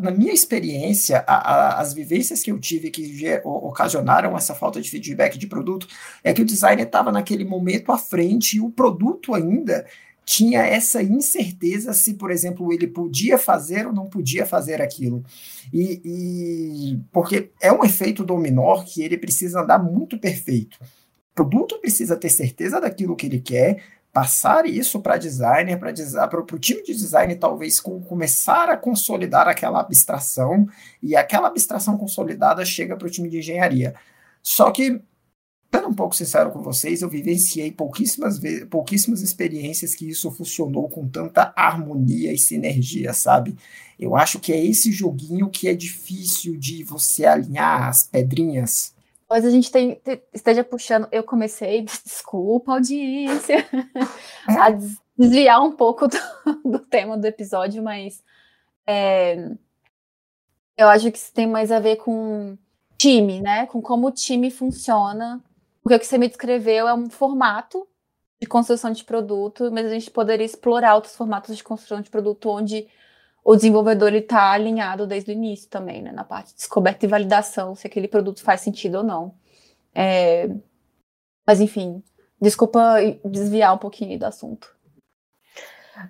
na minha experiência, a, a, as vivências que eu tive que ocasionaram essa falta de feedback de produto é que o designer estava naquele momento à frente e o produto ainda tinha essa incerteza se, por exemplo, ele podia fazer ou não podia fazer aquilo. E, e porque é um efeito dominó que ele precisa andar muito perfeito produto precisa ter certeza daquilo que ele quer, passar isso para designer, para o time de design talvez com, começar a consolidar aquela abstração, e aquela abstração consolidada chega para o time de engenharia. Só que, sendo um pouco sincero com vocês, eu vivenciei pouquíssimas, vezes, pouquíssimas experiências que isso funcionou com tanta harmonia e sinergia, sabe? Eu acho que é esse joguinho que é difícil de você alinhar as pedrinhas Talvez a gente tem, esteja puxando. Eu comecei, desculpa, audiência, a desviar um pouco do, do, tema do episódio, mas é, eu acho que isso tem mais a ver com time, né? Com como o time funciona. Porque o que você me descreveu é um formato de construção de produto, mas a gente poderia explorar outros formatos de construção de produto onde o desenvolvedor está alinhado desde o início também, né, na parte de descoberta e validação, se aquele produto faz sentido ou não. É, mas enfim, desculpa desviar um pouquinho do assunto.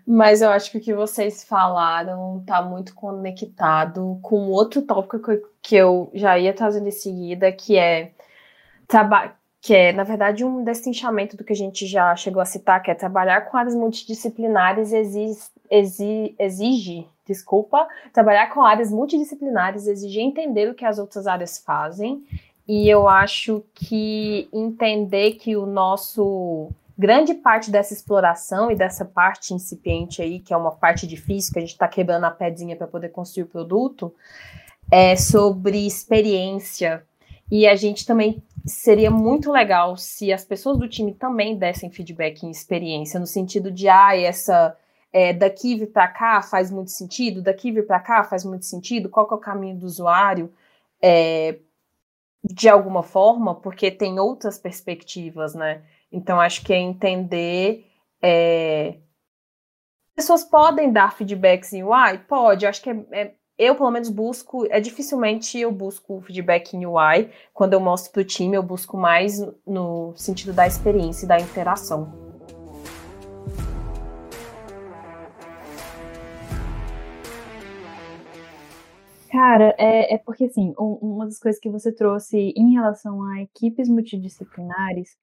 Mas eu acho que o que vocês falaram está muito conectado com outro tópico que eu já ia trazendo em seguida, que é que é, na verdade, um destinchamento do que a gente já chegou a citar, que é trabalhar com áreas multidisciplinares exige, exige, exige desculpa, trabalhar com áreas multidisciplinares exige entender o que as outras áreas fazem E eu acho que entender que o nosso grande parte dessa exploração e dessa parte incipiente aí, que é uma parte difícil, que a gente está quebrando a pedrinha para poder construir o produto, é sobre experiência. E a gente também seria muito legal se as pessoas do time também dessem feedback em experiência, no sentido de, ah, essa é, daqui vir para cá faz muito sentido, daqui vir para cá faz muito sentido, qual é o caminho do usuário, é, de alguma forma, porque tem outras perspectivas, né? Então, acho que é entender. É... Pessoas podem dar feedbacks em UI? Pode, acho que é, é, eu, pelo menos, busco. É dificilmente eu busco feedback em UI. Quando eu mostro para o time, eu busco mais no sentido da experiência e da interação. Cara, é, é porque assim, um, uma das coisas que você trouxe em relação a equipes multidisciplinares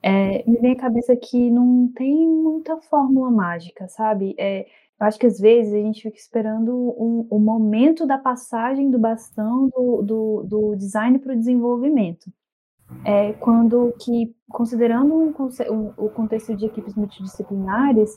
é, me vem à cabeça que não tem muita fórmula mágica, sabe? É, eu acho que às vezes a gente fica esperando o momento da passagem do bastão do, do, do design para o desenvolvimento. É, quando que, considerando um, um, o contexto de equipes multidisciplinares,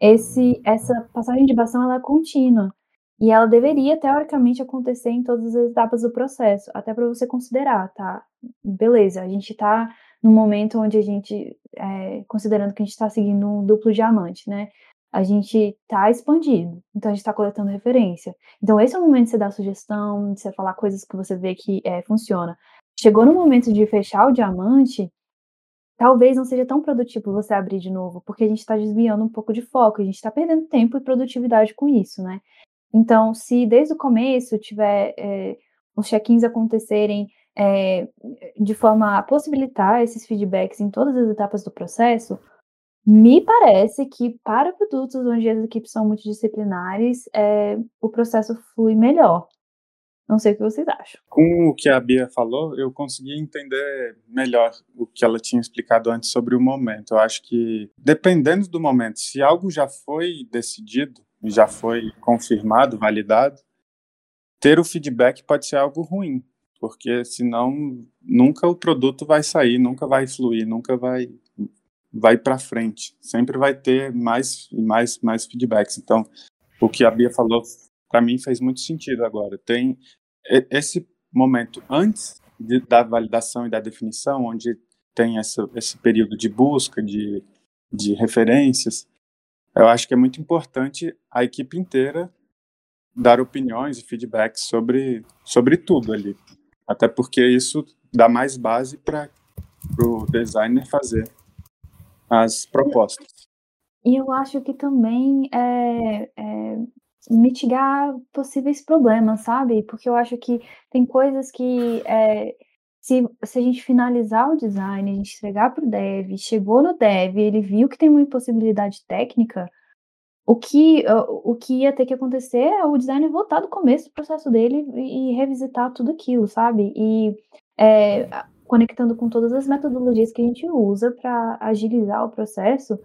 esse, essa passagem de bastão ela é contínua. E ela deveria, teoricamente, acontecer em todas as etapas do processo, até para você considerar, tá? Beleza, a gente está num momento onde a gente, é, considerando que a gente está seguindo um duplo diamante, né? A gente está expandindo, então a gente está coletando referência. Então, esse é o momento de você dar sugestão, de você falar coisas que você vê que é, funciona. Chegou no momento de fechar o diamante, talvez não seja tão produtivo você abrir de novo, porque a gente está desviando um pouco de foco, a gente está perdendo tempo e produtividade com isso, né? Então, se desde o começo tiver é, os check-ins acontecerem é, de forma a possibilitar esses feedbacks em todas as etapas do processo, me parece que para produtos onde as equipes são multidisciplinares, é, o processo flui melhor. Não sei o que vocês acham. Com o que a Bia falou, eu consegui entender melhor o que ela tinha explicado antes sobre o momento. Eu acho que, dependendo do momento, se algo já foi decidido, já foi confirmado, validado, ter o feedback pode ser algo ruim, porque senão nunca o produto vai sair, nunca vai fluir, nunca vai vai para frente. Sempre vai ter mais e mais mais feedbacks. Então, o que a Bia falou para mim fez muito sentido agora. Tem esse momento antes de, da validação e da definição, onde tem essa, esse período de busca de, de referências, eu acho que é muito importante a equipe inteira dar opiniões e feedbacks sobre, sobre tudo ali. Até porque isso dá mais base para o designer fazer as propostas. E eu acho que também é, é, mitigar possíveis problemas, sabe? Porque eu acho que tem coisas que é, se, se a gente finalizar o design, a gente entregar para o dev, chegou no dev, ele viu que tem uma impossibilidade técnica, o que, o que ia ter que acontecer é o designer voltar do começo do processo dele e, revisitar tudo aquilo, sabe? E é, conectando com todas as metodologias que a gente usa para agilizar o processo,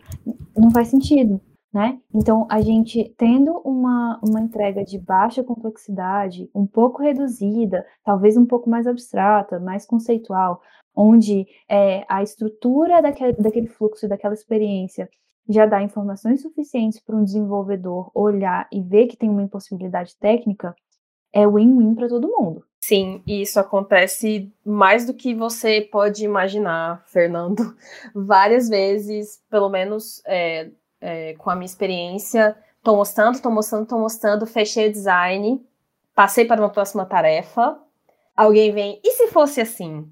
não faz sentido né? Então, a gente tendo uma, uma entrega de baixa complexidade, um pouco reduzida, talvez um pouco mais abstrata, mais conceitual, onde é, a estrutura daquele, daquele fluxo, daquela experiência, já dá informações suficientes para um desenvolvedor olhar e ver que tem uma impossibilidade técnica, é win-win para todo mundo. Sim, e isso acontece mais do que você pode imaginar, Fernando. Várias vezes, pelo menos é, é, com a minha experiência. Estou mostrando, estou mostrando, estou mostrando, fechei o design, passei para uma próxima tarefa. Alguém vem, e se fosse assim?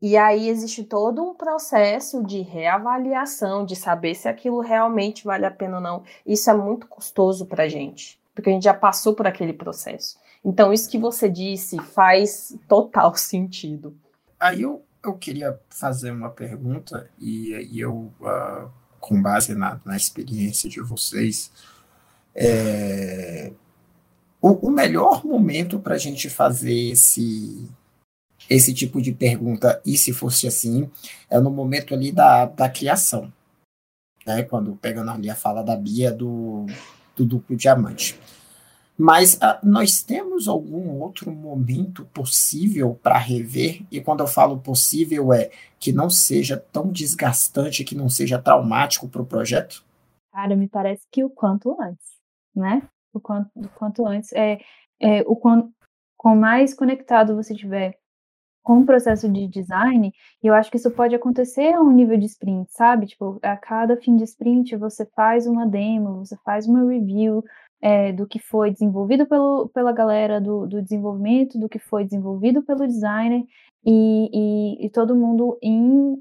E aí existe todo um processo de reavaliação, de saber se aquilo realmente vale a pena ou não. Isso é muito custoso para a gente, porque a gente já passou por aquele processo. Então, isso que você disse faz total sentido. Aí eu, eu queria fazer uma pergunta, e, e eu uh, com base na, na experiência de vocês, é, o, o melhor momento para a gente fazer esse, esse tipo de pergunta, e se fosse assim, é no momento ali da, da criação. Né? Quando pegando ali a fala da Bia do, do duplo diamante. Mas uh, nós temos algum outro momento possível para rever? E quando eu falo possível, é que não seja tão desgastante, que não seja traumático para o projeto? Cara, me parece que o quanto antes, né? O quanto, o quanto antes. É, é, o quanto, com mais conectado você tiver com o processo de design, eu acho que isso pode acontecer a um nível de sprint, sabe? Tipo, a cada fim de sprint você faz uma demo, você faz uma review, é, do que foi desenvolvido pelo, pela galera do, do desenvolvimento, do que foi desenvolvido pelo designer, e, e, e todo mundo em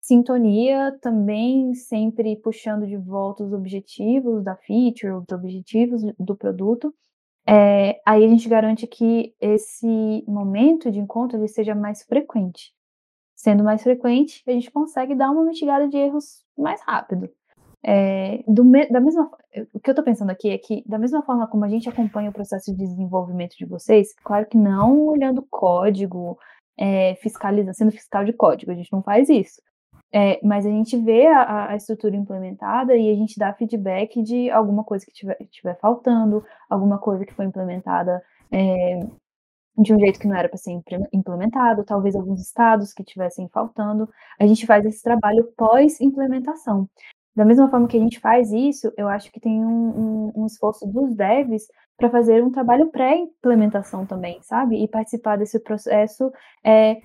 sintonia, também sempre puxando de volta os objetivos da feature, os objetivos do produto. É, aí a gente garante que esse momento de encontro ele seja mais frequente. Sendo mais frequente, a gente consegue dar uma mitigada de erros mais rápido. É, do, da mesma, o que eu estou pensando aqui é que, da mesma forma como a gente acompanha o processo de desenvolvimento de vocês, claro que não olhando código, é, fiscalizando, sendo fiscal de código, a gente não faz isso. É, mas a gente vê a, a, estrutura implementada e a gente dá feedback de alguma coisa que estiver faltando, alguma coisa que foi implementada é, de um jeito que não era para ser implementado, talvez alguns estados que estivessem faltando. A gente faz esse trabalho pós-implementação. Da mesma forma que a gente faz isso, eu acho que tem um, um, um esforço dos devs para fazer um trabalho pré-implementação também, sabe? E participar desse processo é,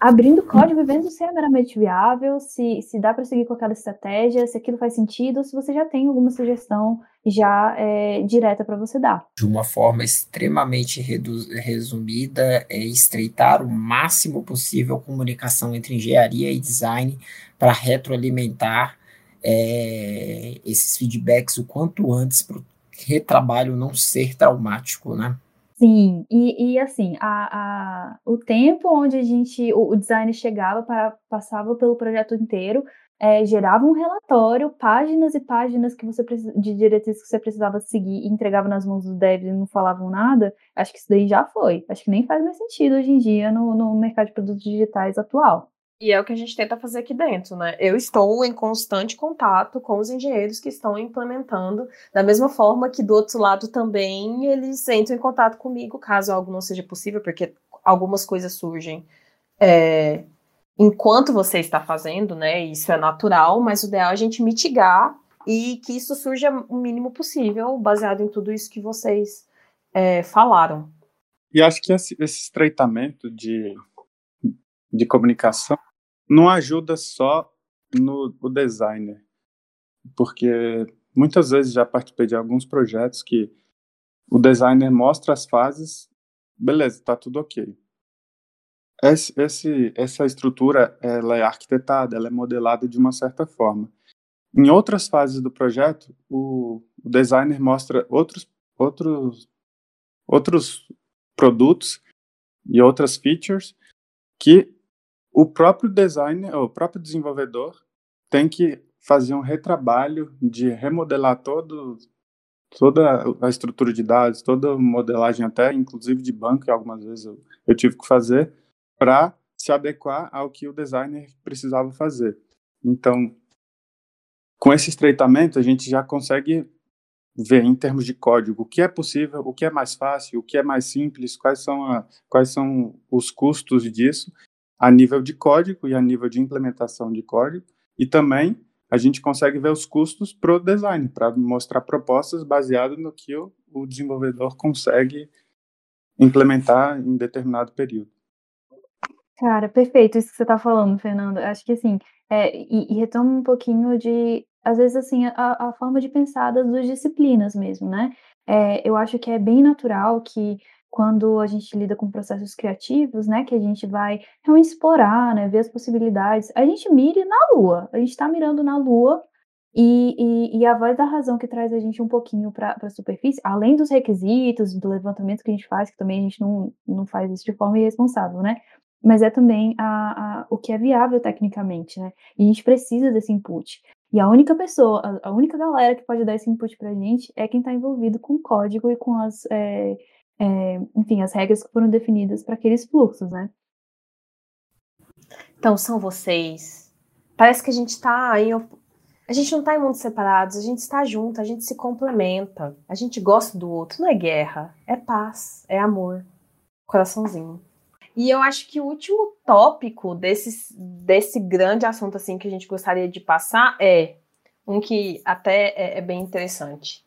abrindo código e vendo se é meramente viável, se, se dá para seguir com aquela estratégia, se aquilo faz sentido, ou se você já tem alguma sugestão já é, direta para você dar. De uma forma extremamente resumida, é estreitar o máximo possível a comunicação entre engenharia e design para retroalimentar é, esses feedbacks o quanto antes para o retrabalho não ser traumático, né? Sim, e, e assim, a, a, o tempo onde a gente, o, o design chegava, para, passava pelo projeto inteiro, é, gerava um relatório, páginas e páginas que você de diretrizes que você precisava seguir e entregava nas mãos dos devs e não falavam nada, acho que isso daí já foi. Acho que nem faz mais sentido hoje em dia no, no mercado de produtos digitais atual. E é o que a gente tenta fazer aqui dentro, né? Eu estou em constante contato com os engenheiros que estão implementando, da mesma forma que do outro lado também eles entram em contato comigo caso algo não seja possível, porque algumas coisas surgem é, enquanto você está fazendo, né? Isso é natural, mas o ideal é a gente mitigar e que isso surja o mínimo possível, baseado em tudo isso que vocês é, falaram. E acho que esse, esse estreitamento de de comunicação não ajuda só no o designer, porque muitas vezes já participei de alguns projetos que o designer mostra as fases, beleza, está tudo ok. Esse, esse, essa estrutura ela é arquitetada, ela é modelada de uma certa forma. Em outras fases do projeto, o, o designer mostra outros, outros, outros produtos e outras features que o próprio designer, o próprio desenvolvedor tem que fazer um retrabalho de remodelar todo, toda a estrutura de dados, toda a modelagem até, inclusive de banco, que algumas vezes eu, eu tive que fazer, para se adequar ao que o designer precisava fazer. Então, com esse estreitamento, a gente já consegue ver em termos de código o que é possível, o que é mais fácil, o que é mais simples, quais são, a, quais são os custos disso a nível de código e a nível de implementação de código, e também a gente consegue ver os custos para o design, para mostrar propostas baseadas no que o, o desenvolvedor consegue implementar em determinado período. Cara, perfeito isso que você está falando, Fernando. Acho que assim, é, e, e retoma um pouquinho de, às vezes assim, a, a forma de pensar das duas disciplinas mesmo, né? É, eu acho que é bem natural que quando a gente lida com processos criativos, né, que a gente vai realmente explorar, né, ver as possibilidades, a gente mire na lua, a gente está mirando na lua e, e, e, a voz da razão que traz a gente um pouquinho para a superfície, além dos requisitos, do levantamento que a gente faz, que também a gente não, não faz isso de forma irresponsável, né? Mas é também a, a, o que é viável tecnicamente, né? E a gente precisa desse input. E a única pessoa, a, única galera que pode dar esse input para a gente é quem está envolvido com o código e com as, é, é, enfim, as regras que foram definidas para aqueles fluxos, né? Então, são vocês. Parece que a gente está em. A gente não está em mundos separados, a gente está junto, a gente se complementa, a gente gosta do outro. Não é guerra, é paz, é amor. Coraçãozinho. E eu acho que o último tópico desse, desse grande assunto assim que a gente gostaria de passar é um que até é, é bem interessante.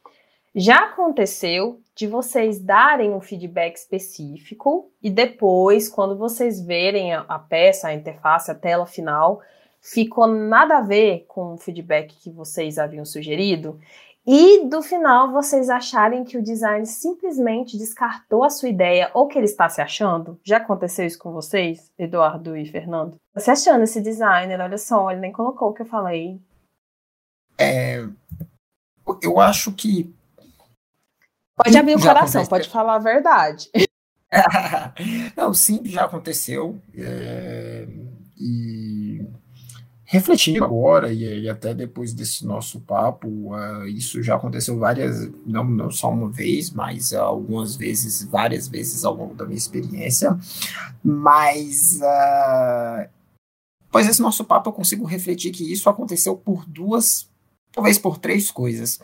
Já aconteceu de vocês darem um feedback específico e depois, quando vocês verem a, peça, a interface, a tela final, ficou nada a ver com o feedback que vocês haviam sugerido, e do final vocês acharem que o design simplesmente descartou a sua ideia ou que ele está se achando? Já aconteceu isso com vocês, Eduardo e Fernando? Tá se achando esse designer, olha só, ele nem colocou o que eu falei. É, eu acho que. Pode abrir o coração, aconteceu. pode falar a verdade. Não, sim, já aconteceu. É, e refletindo agora, e, e, até depois desse nosso papo, uh, isso já aconteceu várias, não, não só uma vez, mas uh, algumas vezes, várias vezes ao longo da minha experiência. Mas, uh, pois esse nosso papo eu consigo refletir que isso aconteceu por duas, talvez por três coisas.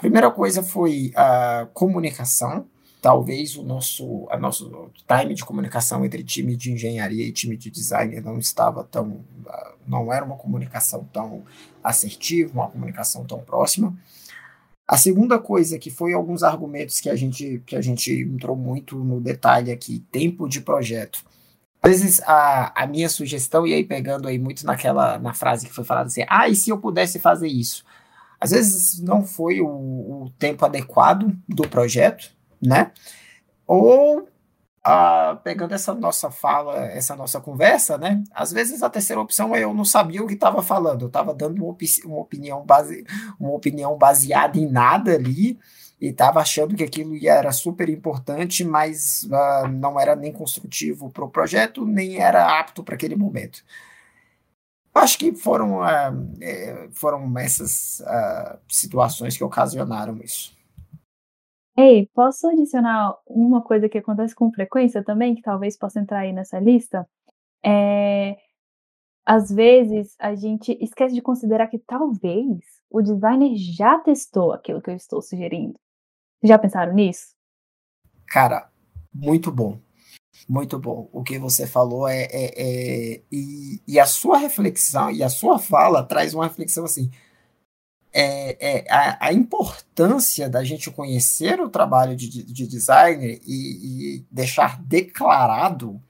Primeira coisa foi a comunicação talvez o nosso, a nosso time de comunicação entre time de engenharia e time de design não estava tão, não era uma comunicação tão assertiva, uma comunicação tão próxima. A segunda coisa que foi alguns argumentos que a gente que a gente entrou muito no detalhe aqui, tempo de projeto. Às vezes a, a minha sugestão e aí pegando aí muito naquela na frase que foi falada assim, ah, e se eu pudesse fazer isso? Às vezes não foi o, o tempo adequado do projeto, né? Ou ah, pegando essa nossa fala, essa nossa conversa, né? Às vezes a terceira opção é eu não sabia o que estava falando, eu estava dando uma, uma, opinião base uma opinião baseada em nada ali e estava achando que aquilo era super importante, mas uh, não era nem construtivo para o projeto, nem era apto para aquele momento. Acho que foram, uh, foram essas uh, situações que ocasionaram isso. Ei, posso adicionar uma coisa que acontece com frequência também, que talvez possa entrar aí nessa lista? É, às vezes a gente esquece de considerar que talvez o designer já testou aquilo que eu estou sugerindo. Já pensaram nisso? Cara, muito bom. Muito bom. O que você falou é. é, é e, e a sua reflexão e a sua fala traz uma reflexão assim é, é a, a, importância da gente conhecer o trabalho de, de designer e, e, deixar declarado.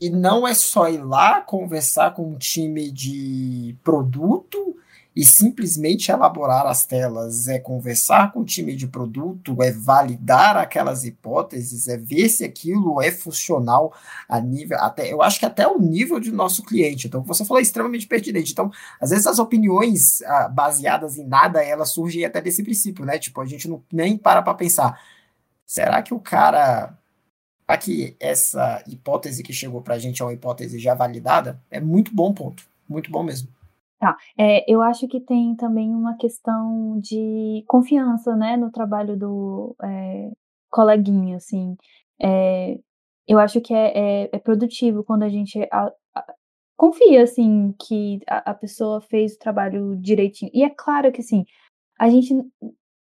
E não é só ir lá conversar com um time de produto e simplesmente elaborar as telas, é conversar com o time de produto, é validar aquelas hipóteses, é ver se aquilo é funcional a nível, até eu acho que até o nível de nosso cliente. Então, você falou é extremamente pertinente. Então, às vezes as opiniões ah, baseadas em nada, elas surgem até desse princípio, né? Tipo, a gente não nem para para pensar, será que o cara aqui essa hipótese que chegou para a gente é uma hipótese já validada? É muito bom ponto, muito bom mesmo. Tá. É, eu acho que tem também uma questão de confiança, né, no trabalho do é, coleguinha, assim. É, eu acho que é, é, é produtivo quando a gente a, a, confia, assim, que a, a, pessoa fez o trabalho direitinho. E é claro que, assim, a gente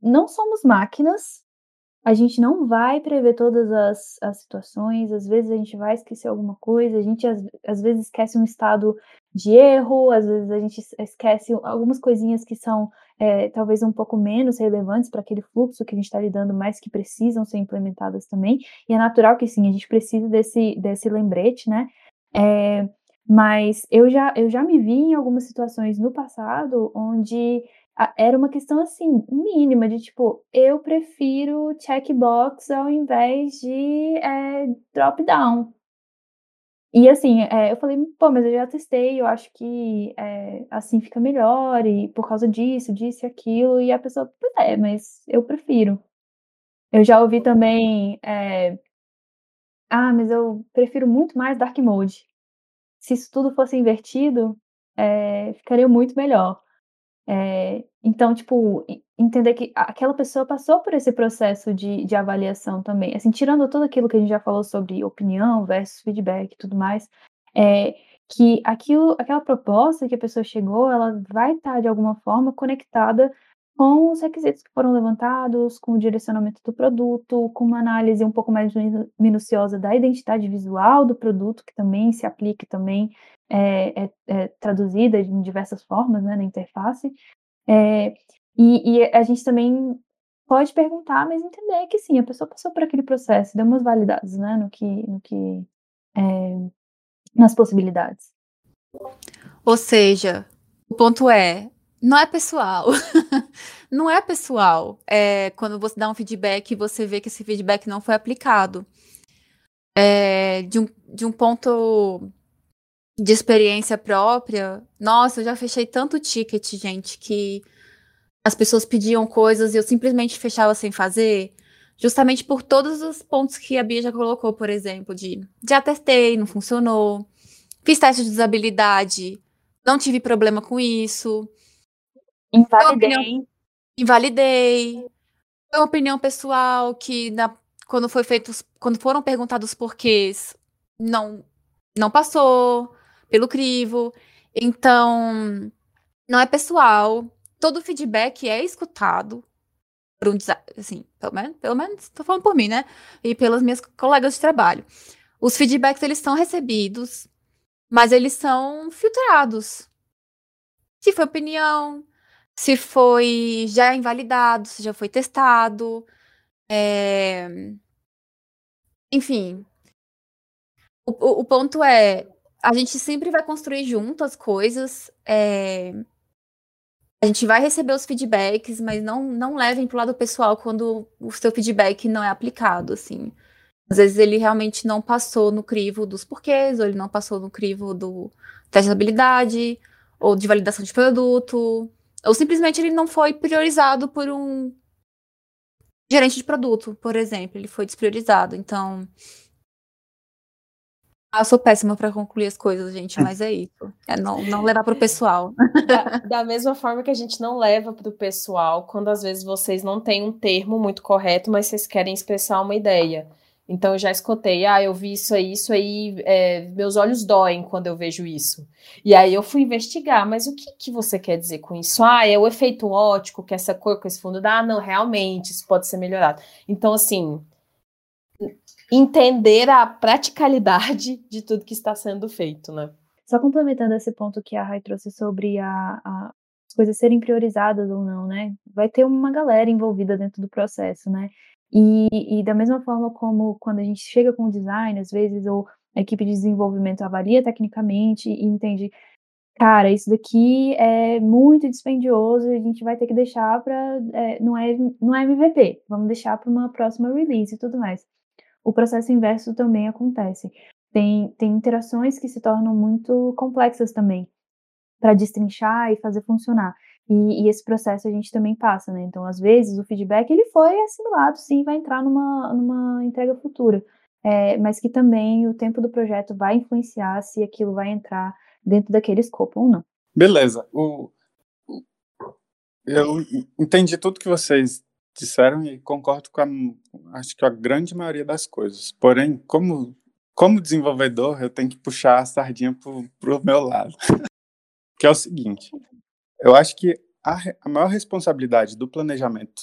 não somos máquinas, a gente não vai prever todas as, as situações, às vezes a gente vai esquecer alguma coisa, a gente às, às vezes esquece um estado de erro, às vezes a gente esquece algumas coisinhas que são é, talvez um pouco menos relevantes para aquele fluxo que a gente está lidando, mas que precisam ser implementadas também. E é natural que sim, a gente precisa desse, desse lembrete, né? É, mas eu já, eu já me vi em algumas situações no passado onde era uma questão assim, mínima, de tipo, eu prefiro checkbox ao invés de é, drop-down. E assim, é, eu falei, pô, mas eu já testei, eu acho que é, assim fica melhor, e por causa disso, disso e aquilo, e a pessoa, pois é, mas eu prefiro. Eu já ouvi também, é, ah, mas eu prefiro muito mais Dark Mode. Se isso tudo fosse invertido, ficaria muito melhor. É, então, tipo, entender que aquela pessoa passou por esse processo de, de avaliação também. Assim, tirando tudo aquilo que a gente já falou sobre opinião versus feedback e tudo mais, é, que aquilo, aquela proposta que a pessoa chegou, ela vai estar de alguma forma conectada com os requisitos que foram levantados, com o direcionamento do produto, com uma análise um pouco mais minuciosa da identidade visual do produto, que também se aplica também é, é, é traduzida em diversas formas né, na interface. É, e, e, a gente também pode perguntar, mas entender que sim, a pessoa passou por aquele processo, deu umas validades né, no que, no que é, nas possibilidades. Ou seja, o ponto é, não é pessoal. não é pessoal. É, quando você dá um feedback e você vê que esse feedback não foi aplicado. É, de, um, de um ponto de experiência própria, nossa, eu já fechei tanto ticket, gente, que as pessoas pediam coisas e eu simplesmente fechava sem fazer, justamente por todos os pontos que a Bia já colocou, por exemplo, de já testei, não funcionou, fiz teste de usabilidade, não tive problema com isso. Invalidei. Invalidei. Foi uma opinião pessoal que na, quando foi feito, quando foram perguntados porquês, não não passou pelo crivo. Então, não é pessoal. Todo feedback é escutado por um assim, pelo menos, pelo menos tô falando por mim, né? E pelas minhas colegas de trabalho. Os feedbacks eles são recebidos, mas eles são filtrados. Se foi opinião, se foi já invalidado, se já foi testado. É... Enfim. O, o, ponto é, a gente sempre vai construir junto as coisas. É... A gente vai receber os feedbacks, mas não, não levem para o lado pessoal quando o seu feedback não é aplicado, assim. Às vezes ele realmente não passou no crivo dos porquês, ou ele não passou no crivo do teste de habilidade, ou de validação de produto, ou simplesmente ele não foi priorizado por um gerente de produto, por exemplo. Ele foi despriorizado. Então. Ah, eu sou péssima para concluir as coisas, gente, mas é isso. É não, não levar para o pessoal. Da, da, mesma forma que a gente não leva para o pessoal quando às vezes vocês não têm um termo muito correto, mas vocês querem expressar uma ideia. Então eu já escutei, ah, eu vi isso aí, isso aí, é, meus olhos doem quando eu vejo isso. E aí eu fui investigar, mas o que, que você quer dizer com isso? Ah, é o efeito ótico que essa cor com esse fundo dá? Ah, não, realmente, isso pode ser melhorado. Então, assim, entender a praticalidade de tudo que está sendo feito, né? Só complementando esse ponto que a Rai trouxe sobre a, a, as coisas serem priorizadas ou não, né? Vai ter uma galera envolvida dentro do processo, né? E, e, da mesma forma como quando a gente chega com o design, às vezes, ou a equipe de desenvolvimento avalia tecnicamente e entende, cara, isso daqui é muito dispendioso, a gente vai ter que deixar para. É, não, é, não é MVP, vamos deixar para uma próxima release e tudo mais. O processo inverso também acontece. Tem, tem interações que se tornam muito complexas também para destrinchar e fazer funcionar. E, e, esse processo a gente também passa, né? Então, às vezes, o feedback ele foi assimilado, sim, vai entrar numa, numa entrega futura, é, mas que também o tempo do projeto vai influenciar se aquilo vai entrar dentro daquele escopo ou não. Beleza. O, eu entendi tudo que vocês disseram e concordo com a, acho que a grande maioria das coisas. Porém, como, como desenvolvedor, eu tenho que puxar a sardinha para o meu lado. que é o seguinte, eu acho que a, a maior responsabilidade do planejamento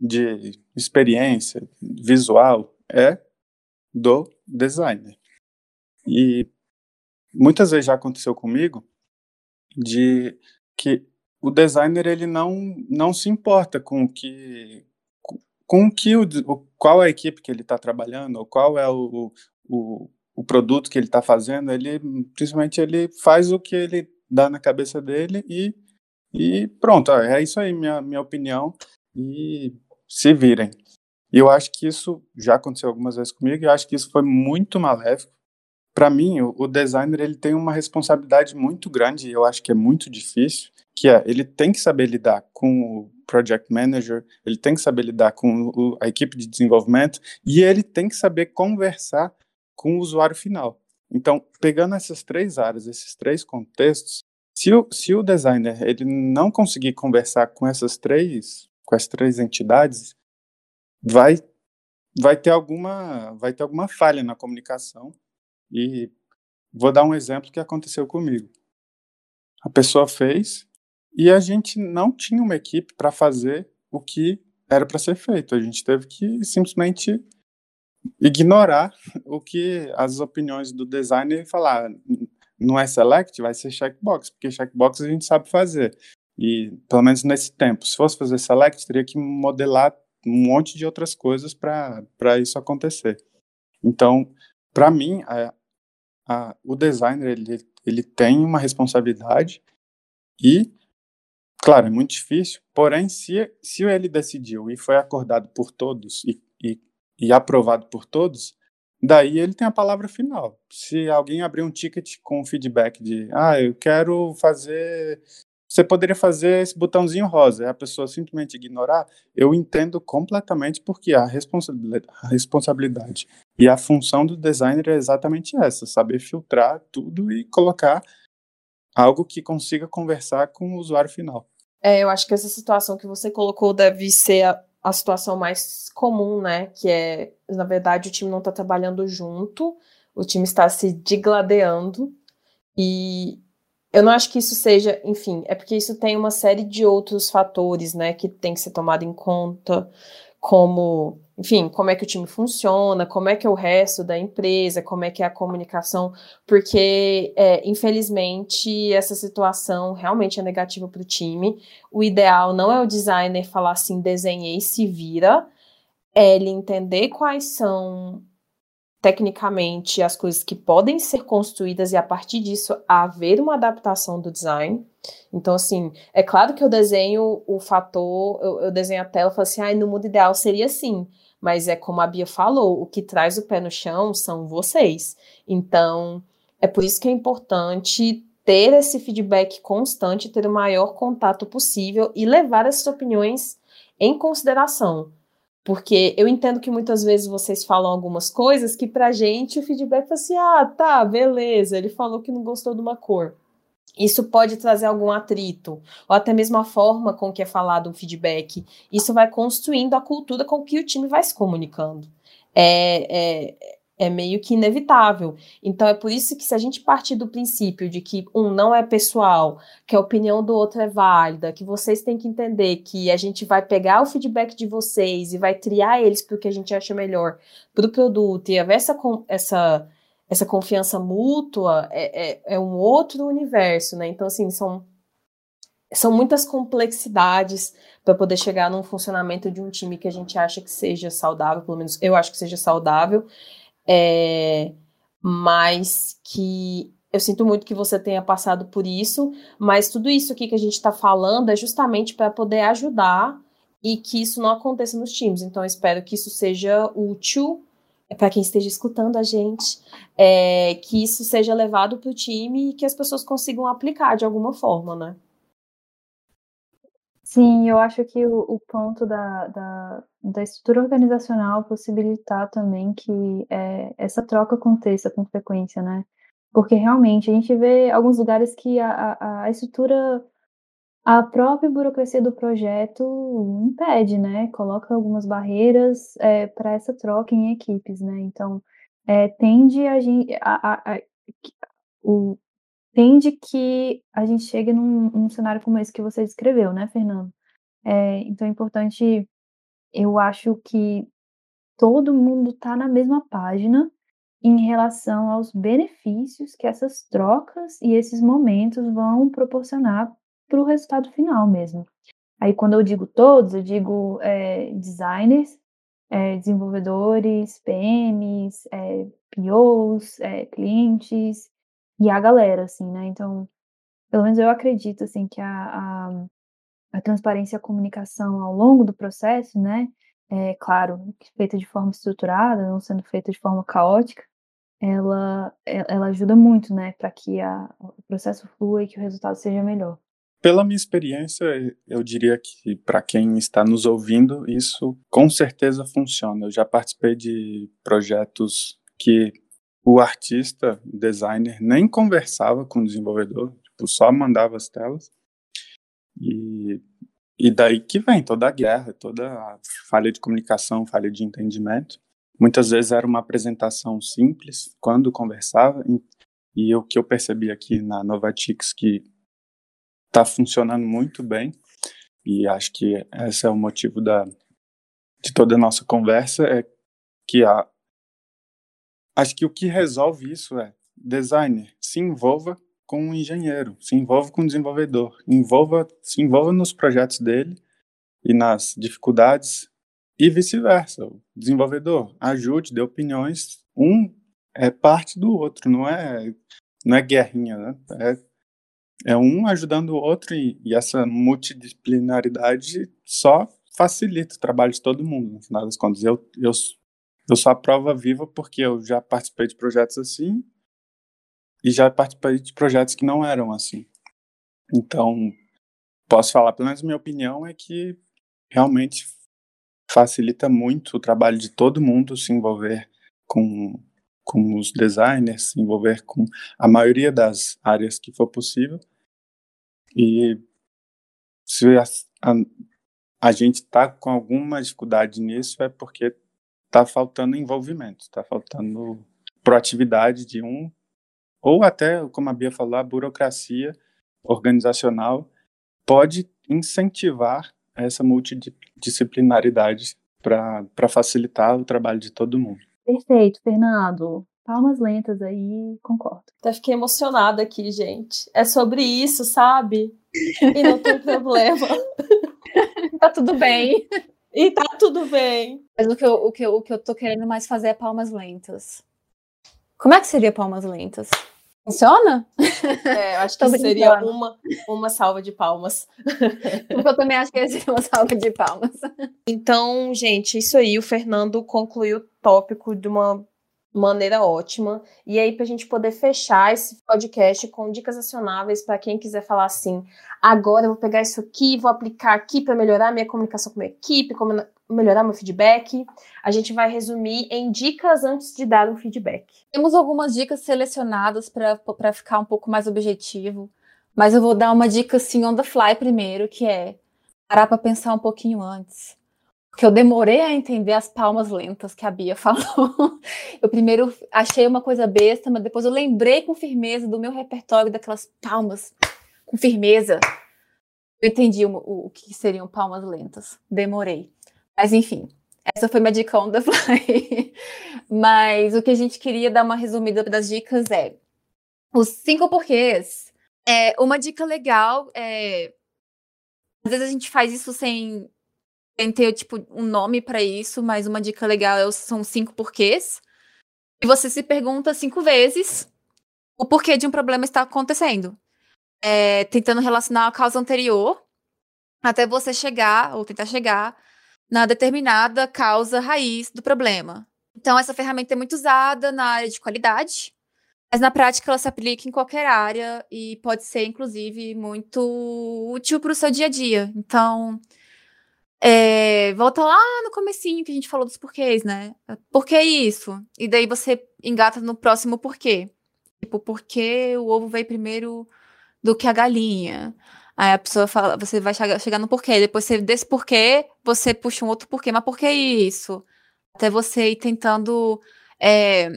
de experiência visual é do designer. E muitas vezes já aconteceu comigo de que o designer ele não não se importa com o que com que o, qual é a equipe que ele está trabalhando ou qual é o, o, o produto que ele está fazendo ele principalmente ele faz o que ele dá na cabeça dele e e pronto, é isso aí, minha, minha opinião. E se virem. E eu acho que isso já aconteceu algumas vezes comigo, e eu acho que isso foi muito maléfico. Para mim, o, o, designer ele tem uma responsabilidade muito grande, e eu acho que é muito difícil, que é ele tem que saber lidar com o project manager, ele tem que saber lidar com o, a equipe de desenvolvimento, e ele tem que saber conversar com o usuário final. Então, pegando essas três áreas, esses três contextos, se o, se o designer ele não conseguir conversar com essas três, com as três entidades, vai vai ter alguma vai ter alguma falha na comunicação e vou dar um exemplo que aconteceu comigo. A pessoa fez e a gente não tinha uma equipe para fazer o que era para ser feito. A gente teve que simplesmente ignorar o que as opiniões do designer e falar não é select, vai ser checkbox, porque checkbox a gente sabe fazer. E pelo menos nesse tempo, se fosse fazer select, teria que modelar um monte de outras coisas para isso acontecer. Então, para mim, a, a, o designer ele, ele tem uma responsabilidade e, claro, é muito difícil, porém, se, se ele decidiu e foi acordado por todos e, e, e aprovado por todos, daí ele tem a palavra final. Se alguém abrir um ticket com feedback de, ah, eu quero fazer você poderia fazer esse botãozinho rosa, e a pessoa simplesmente ignorar, eu entendo completamente porque a responsabilidade, a responsabilidade e a função do designer é exatamente essa, saber filtrar tudo e colocar algo que consiga conversar com o usuário final. É, eu acho que essa situação que você colocou deve ser a, situação mais comum, né? Que é, na verdade, o time não está trabalhando junto, o time está se digladeando e eu não acho que isso seja, enfim, é porque isso tem uma série de outros fatores, né, que tem que ser tomado em conta, como, enfim, como é que o time funciona, como é que é o resto da empresa, como é que é a comunicação, porque, é, infelizmente, essa situação realmente é negativa para o time. O ideal não é o designer falar assim, desenhei, se vira, é ele entender quais são tecnicamente as coisas que podem ser construídas e a partir disso haver uma adaptação do design. Então, assim, é claro que eu desenho o fator, eu, eu desenho a tela e falo assim, ah, no mundo ideal seria assim. Mas é como a Bia falou, o que traz o pé no chão são vocês. Então, é por isso que é importante ter esse feedback constante, ter o maior contato possível e levar essas opiniões em consideração. Porque eu entendo que muitas vezes vocês falam algumas coisas que pra gente o feedback é assim: ah, tá, beleza, ele falou que não gostou de uma cor. Isso pode trazer algum atrito, ou até mesmo a forma com que é falado um feedback. Isso vai construindo a cultura com que o time vai se comunicando. É, é, é meio que inevitável. Então é por isso que se a gente partir do princípio de que um não é pessoal, que a opinião do outro é válida, que vocês têm que entender que a gente vai pegar o feedback de vocês e vai triar eles para o que a gente acha melhor para o produto e haver essa, essa, essa confiança mútua é, é, é um outro universo, né? Então, assim, são são muitas complexidades para poder chegar num funcionamento de um time que a gente acha que seja saudável, pelo menos eu acho que seja saudável, é, mas que eu sinto muito que você tenha passado por isso, mas tudo isso aqui que a gente está falando é justamente para poder ajudar e que isso não aconteça nos times. Então, eu espero que isso seja útil para quem esteja escutando a gente, é, que isso seja levado para o time e que as pessoas consigam aplicar de alguma forma, né? Sim, eu acho que o, o ponto da, da, da, estrutura organizacional possibilitar também que é, essa troca aconteça com frequência, né? Porque realmente a gente vê alguns lugares que a, a, a estrutura, a própria burocracia do projeto impede, né? Coloca algumas barreiras é, para essa troca em equipes, né? Então, é, tende a gente. A, a, o, tende que a gente chegue num, num cenário como esse que você descreveu, né, Fernando? É, então é importante, eu acho que todo mundo está na mesma página em relação aos benefícios que essas trocas e esses momentos vão proporcionar para o resultado final mesmo. Aí, quando eu digo todos, eu digo é, designers, é, desenvolvedores, PMs, é, POs, é, clientes, e a galera, assim, né? Então, pelo menos eu acredito, assim, que a, a, a transparência e a comunicação ao longo do processo, né? É claro, feita de forma estruturada, não sendo feita de forma caótica, ela, ela ajuda muito, né, para que a, o processo flua e que o resultado seja melhor. Pela minha experiência, eu diria que para quem está nos ouvindo, isso com certeza funciona. Eu já participei de projetos que o artista, designer, nem conversava com o desenvolvedor, tipo, só mandava as telas. E, e daí que vem toda a guerra, toda a falha de comunicação, falha de entendimento. Muitas vezes era uma apresentação simples, quando conversava. E o que eu percebi aqui na Novatix que está funcionando muito bem, e acho que esse é o motivo da, de toda a nossa conversa, é que a, acho que o que resolve isso é designer se envolva com o engenheiro, se envolva com o desenvolvedor, envolva, se envolva nos projetos dele e nas dificuldades e vice-versa. O desenvolvedor ajude, dê opiniões, um é parte do outro, não é não é guerrinha, né? É, é um ajudando o outro e, e essa multidisciplinaridade só facilita o trabalho de todo mundo, no final das contas. Eu, eu, eu sou a prova viva porque eu já participei de projetos assim e já participei de projetos que não eram assim. Então, posso falar, pelo menos minha opinião é que realmente facilita muito o trabalho de todo mundo se envolver com, com os designers, se envolver com a maioria das áreas que for possível. E se a, a, a gente está com alguma dificuldade nisso, é porque está faltando envolvimento, está faltando proatividade de um, ou até, como a Bia falou, a burocracia organizacional pode incentivar essa multidisciplinaridade para facilitar o trabalho de todo mundo. Perfeito, Fernando. Palmas lentas aí, concordo. Até fiquei emocionada aqui, gente. É sobre isso, sabe? E não tem problema. tá tudo bem. E tá tudo bem. Mas o que, eu, o, que eu, o que eu tô querendo mais fazer é palmas lentas. Como é que seria palmas lentas? Funciona? É, eu acho que seria uma, uma salva de palmas. Porque eu também acho que seria uma salva de palmas. Então, gente, isso aí. O Fernando concluiu o tópico de uma maneira ótima. E aí, para a gente poder fechar esse podcast com dicas acionáveis para quem quiser falar assim: agora eu vou pegar isso aqui, vou aplicar aqui para melhorar minha comunicação com a minha equipe, como melhorar meu feedback. A gente vai resumir em dicas antes de dar um feedback. Temos algumas dicas selecionadas para ficar um pouco mais objetivo, mas eu vou dar uma dica assim on the fly primeiro, que é parar para pensar um pouquinho antes. Porque eu demorei a entender as palmas lentas que a Bia falou. Eu primeiro achei uma coisa besta, mas depois eu lembrei com firmeza do meu repertório daquelas palmas com firmeza. Eu entendi o, o, que seriam palmas lentas. Demorei. Mas enfim, essa foi minha dica on the fly. Mas o que a gente queria dar uma resumida das dicas é os cinco porquês. É, uma dica legal é. Às vezes a gente faz isso sem ter tipo, um nome para isso, mas uma dica legal é, são cinco porquês. E você se pergunta cinco vezes o porquê de um problema está acontecendo. É, tentando relacionar a causa anterior até você chegar, ou tentar chegar, na determinada causa raiz do problema. Então, essa ferramenta é muito usada na área de qualidade, mas na prática ela se aplica em qualquer área e pode ser, inclusive, muito útil para o seu dia a dia. Então, é, volta lá no comecinho que a gente falou dos porquês, né? Por que isso? E daí você engata no próximo porquê. Tipo, por que o ovo veio primeiro do que a galinha? Aí a pessoa fala, você vai chegar, no porquê. Depois você, desse porquê, você puxa um outro porquê. Mas por que isso? Até você ir tentando é,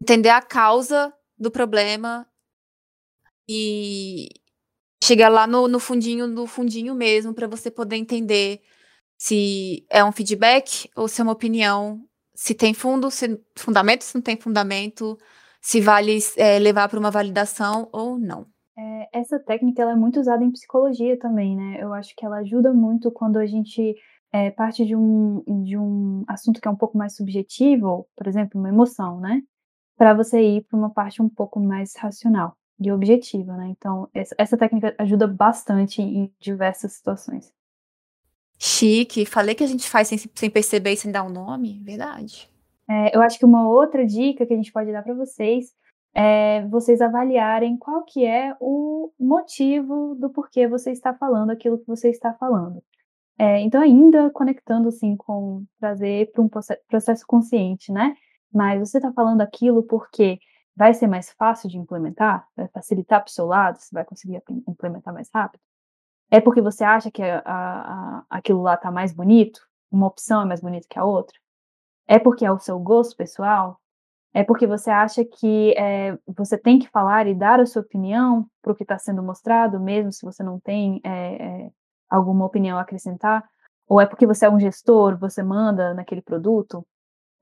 entender a causa do problema e chegar lá no, no fundinho, no fundinho mesmo, para você poder entender se é um feedback ou se é uma opinião, se tem fundo, se fundamento, se não tem fundamento, se vale é, levar para uma validação ou não. É, essa técnica ela é muito usada em psicologia também, né? Eu acho que ela ajuda muito quando a gente é, parte de um, de um assunto que é um pouco mais subjetivo, por exemplo, uma emoção, né? Para você ir para uma parte um pouco mais racional e objetiva, né? Então, essa, técnica ajuda bastante em diversas situações. Chique, falei que a gente faz sem, sem perceber e sem dar um nome, verdade. É, eu acho que uma outra dica que a gente pode dar para vocês é, vocês avaliarem qual que é o motivo do porquê você está falando aquilo que você está falando. É, então, ainda conectando assim com trazer para um processo consciente, né? Mas você está falando aquilo porque vai ser mais fácil de implementar, vai facilitar para o seu lado, você vai conseguir implementar mais rápido. É porque você acha que a, a, aquilo lá está mais bonito, uma opção é mais bonita que a outra. É porque é o seu gosto pessoal, É porque você acha que é, você tem que falar e dar a sua opinião para o que está sendo mostrado, mesmo se você não tem é, é, alguma opinião a acrescentar? Ou é porque você é um gestor, você manda naquele produto?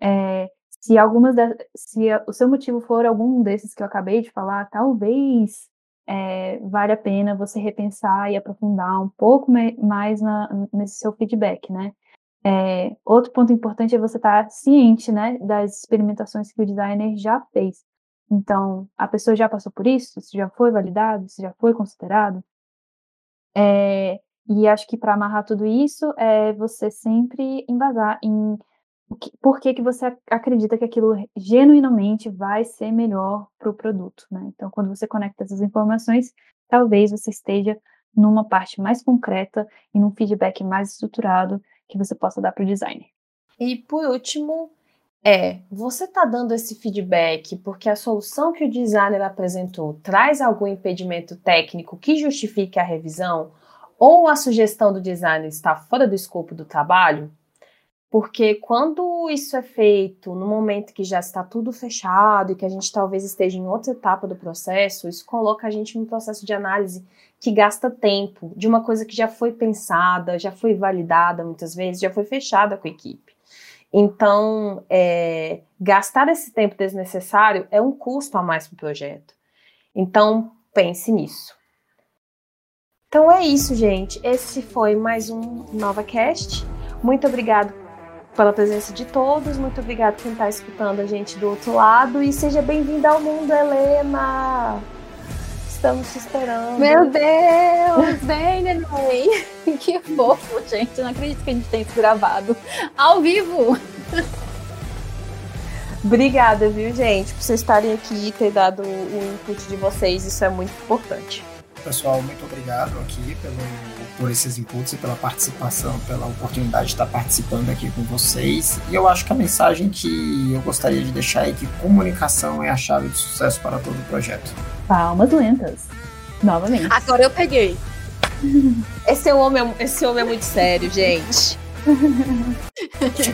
É, se algumas de, se o seu motivo for algum desses que eu acabei de falar, talvez é, vale a pena você repensar e aprofundar um pouco mais na, nesse seu feedback, né? É, outro ponto importante é você estar tá ciente, né, das experimentações que o designer já fez. Então, a pessoa já passou por isso? Isso já foi validado? Isso já foi considerado? É, e acho que para amarrar tudo isso é você sempre embasar em por que, que você acredita que aquilo genuinamente vai ser melhor para o produto, né? Então, quando você conecta essas informações, talvez você esteja numa parte mais concreta e num feedback mais estruturado que você possa dar para o designer. E por último, é, você está dando esse feedback porque a solução que o designer apresentou traz algum impedimento técnico que justifique a revisão? Ou a sugestão do designer está fora do escopo do trabalho? Porque quando isso é feito no momento que já está tudo fechado e que a gente talvez esteja em outra etapa do processo, isso coloca a gente num processo de análise que gasta tempo de uma coisa que já foi pensada, já foi validada muitas vezes, já foi fechada com a equipe. Então, é, gastar esse tempo desnecessário é um custo a mais para o projeto. Então, pense nisso. Então é isso, gente. Esse foi mais um NovaCast. Muito obrigado pela presença de todos. Muito obrigada quem está escutando a gente do outro lado. E seja bem-vinda ao mundo, Helena! Estamos te esperando. Meu Deus! Vem, neném! Que fofo, gente. não acredito que a gente tenha isso gravado ao vivo. Obrigada, viu, gente, por vocês estarem aqui e ter dado o input de vocês. Isso é muito importante. Pessoal, muito obrigado aqui pelo por esses inputs e pela participação, pela oportunidade de estar participando aqui com vocês. E eu acho que a mensagem que eu gostaria de deixar é que comunicação é a chave de sucesso para todo o projeto. Palmas lentas. Novamente. Agora eu peguei. Esse homem, é esse homem é muito sério, gente.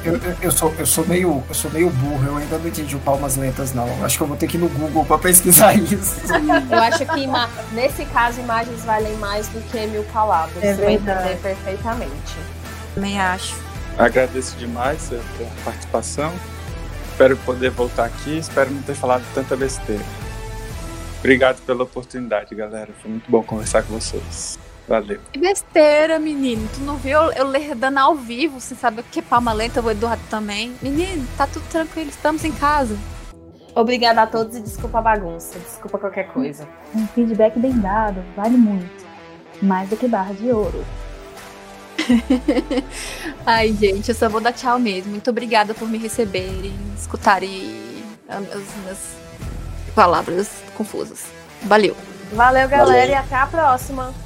Eu, eu, sou, eu, sou meio, eu sou meio burro, eu ainda não entendi o palmas lentas, não. Acho que eu vou ter que ir no Google para pesquisar isso. Eu acho que nesse caso imagens valem mais do que mil palavras. É Você vai entender perfeitamente. Também acho. Agradeço demais a sua participação. Espero poder voltar aqui. Espero não ter falado tanta besteira. Obrigado pela oportunidade, galera. Foi muito bom conversar com vocês. Valeu. Que besteira, menino. Tu não viu eu ler dando ao vivo, sem saber o que é palma lenta, o Eduardo também. Menino, tá tudo tranquilo, estamos em casa. Obrigada a todos e desculpa a bagunça, desculpa qualquer coisa. Um feedback bem dado, vale muito. Mais do que barra de ouro. Ai, gente, eu só vou dar tchau mesmo. Muito obrigada por me receberem, escutarem as minhas palavras confusas. Valeu. Valeu, galera, Valeu. e até a próxima.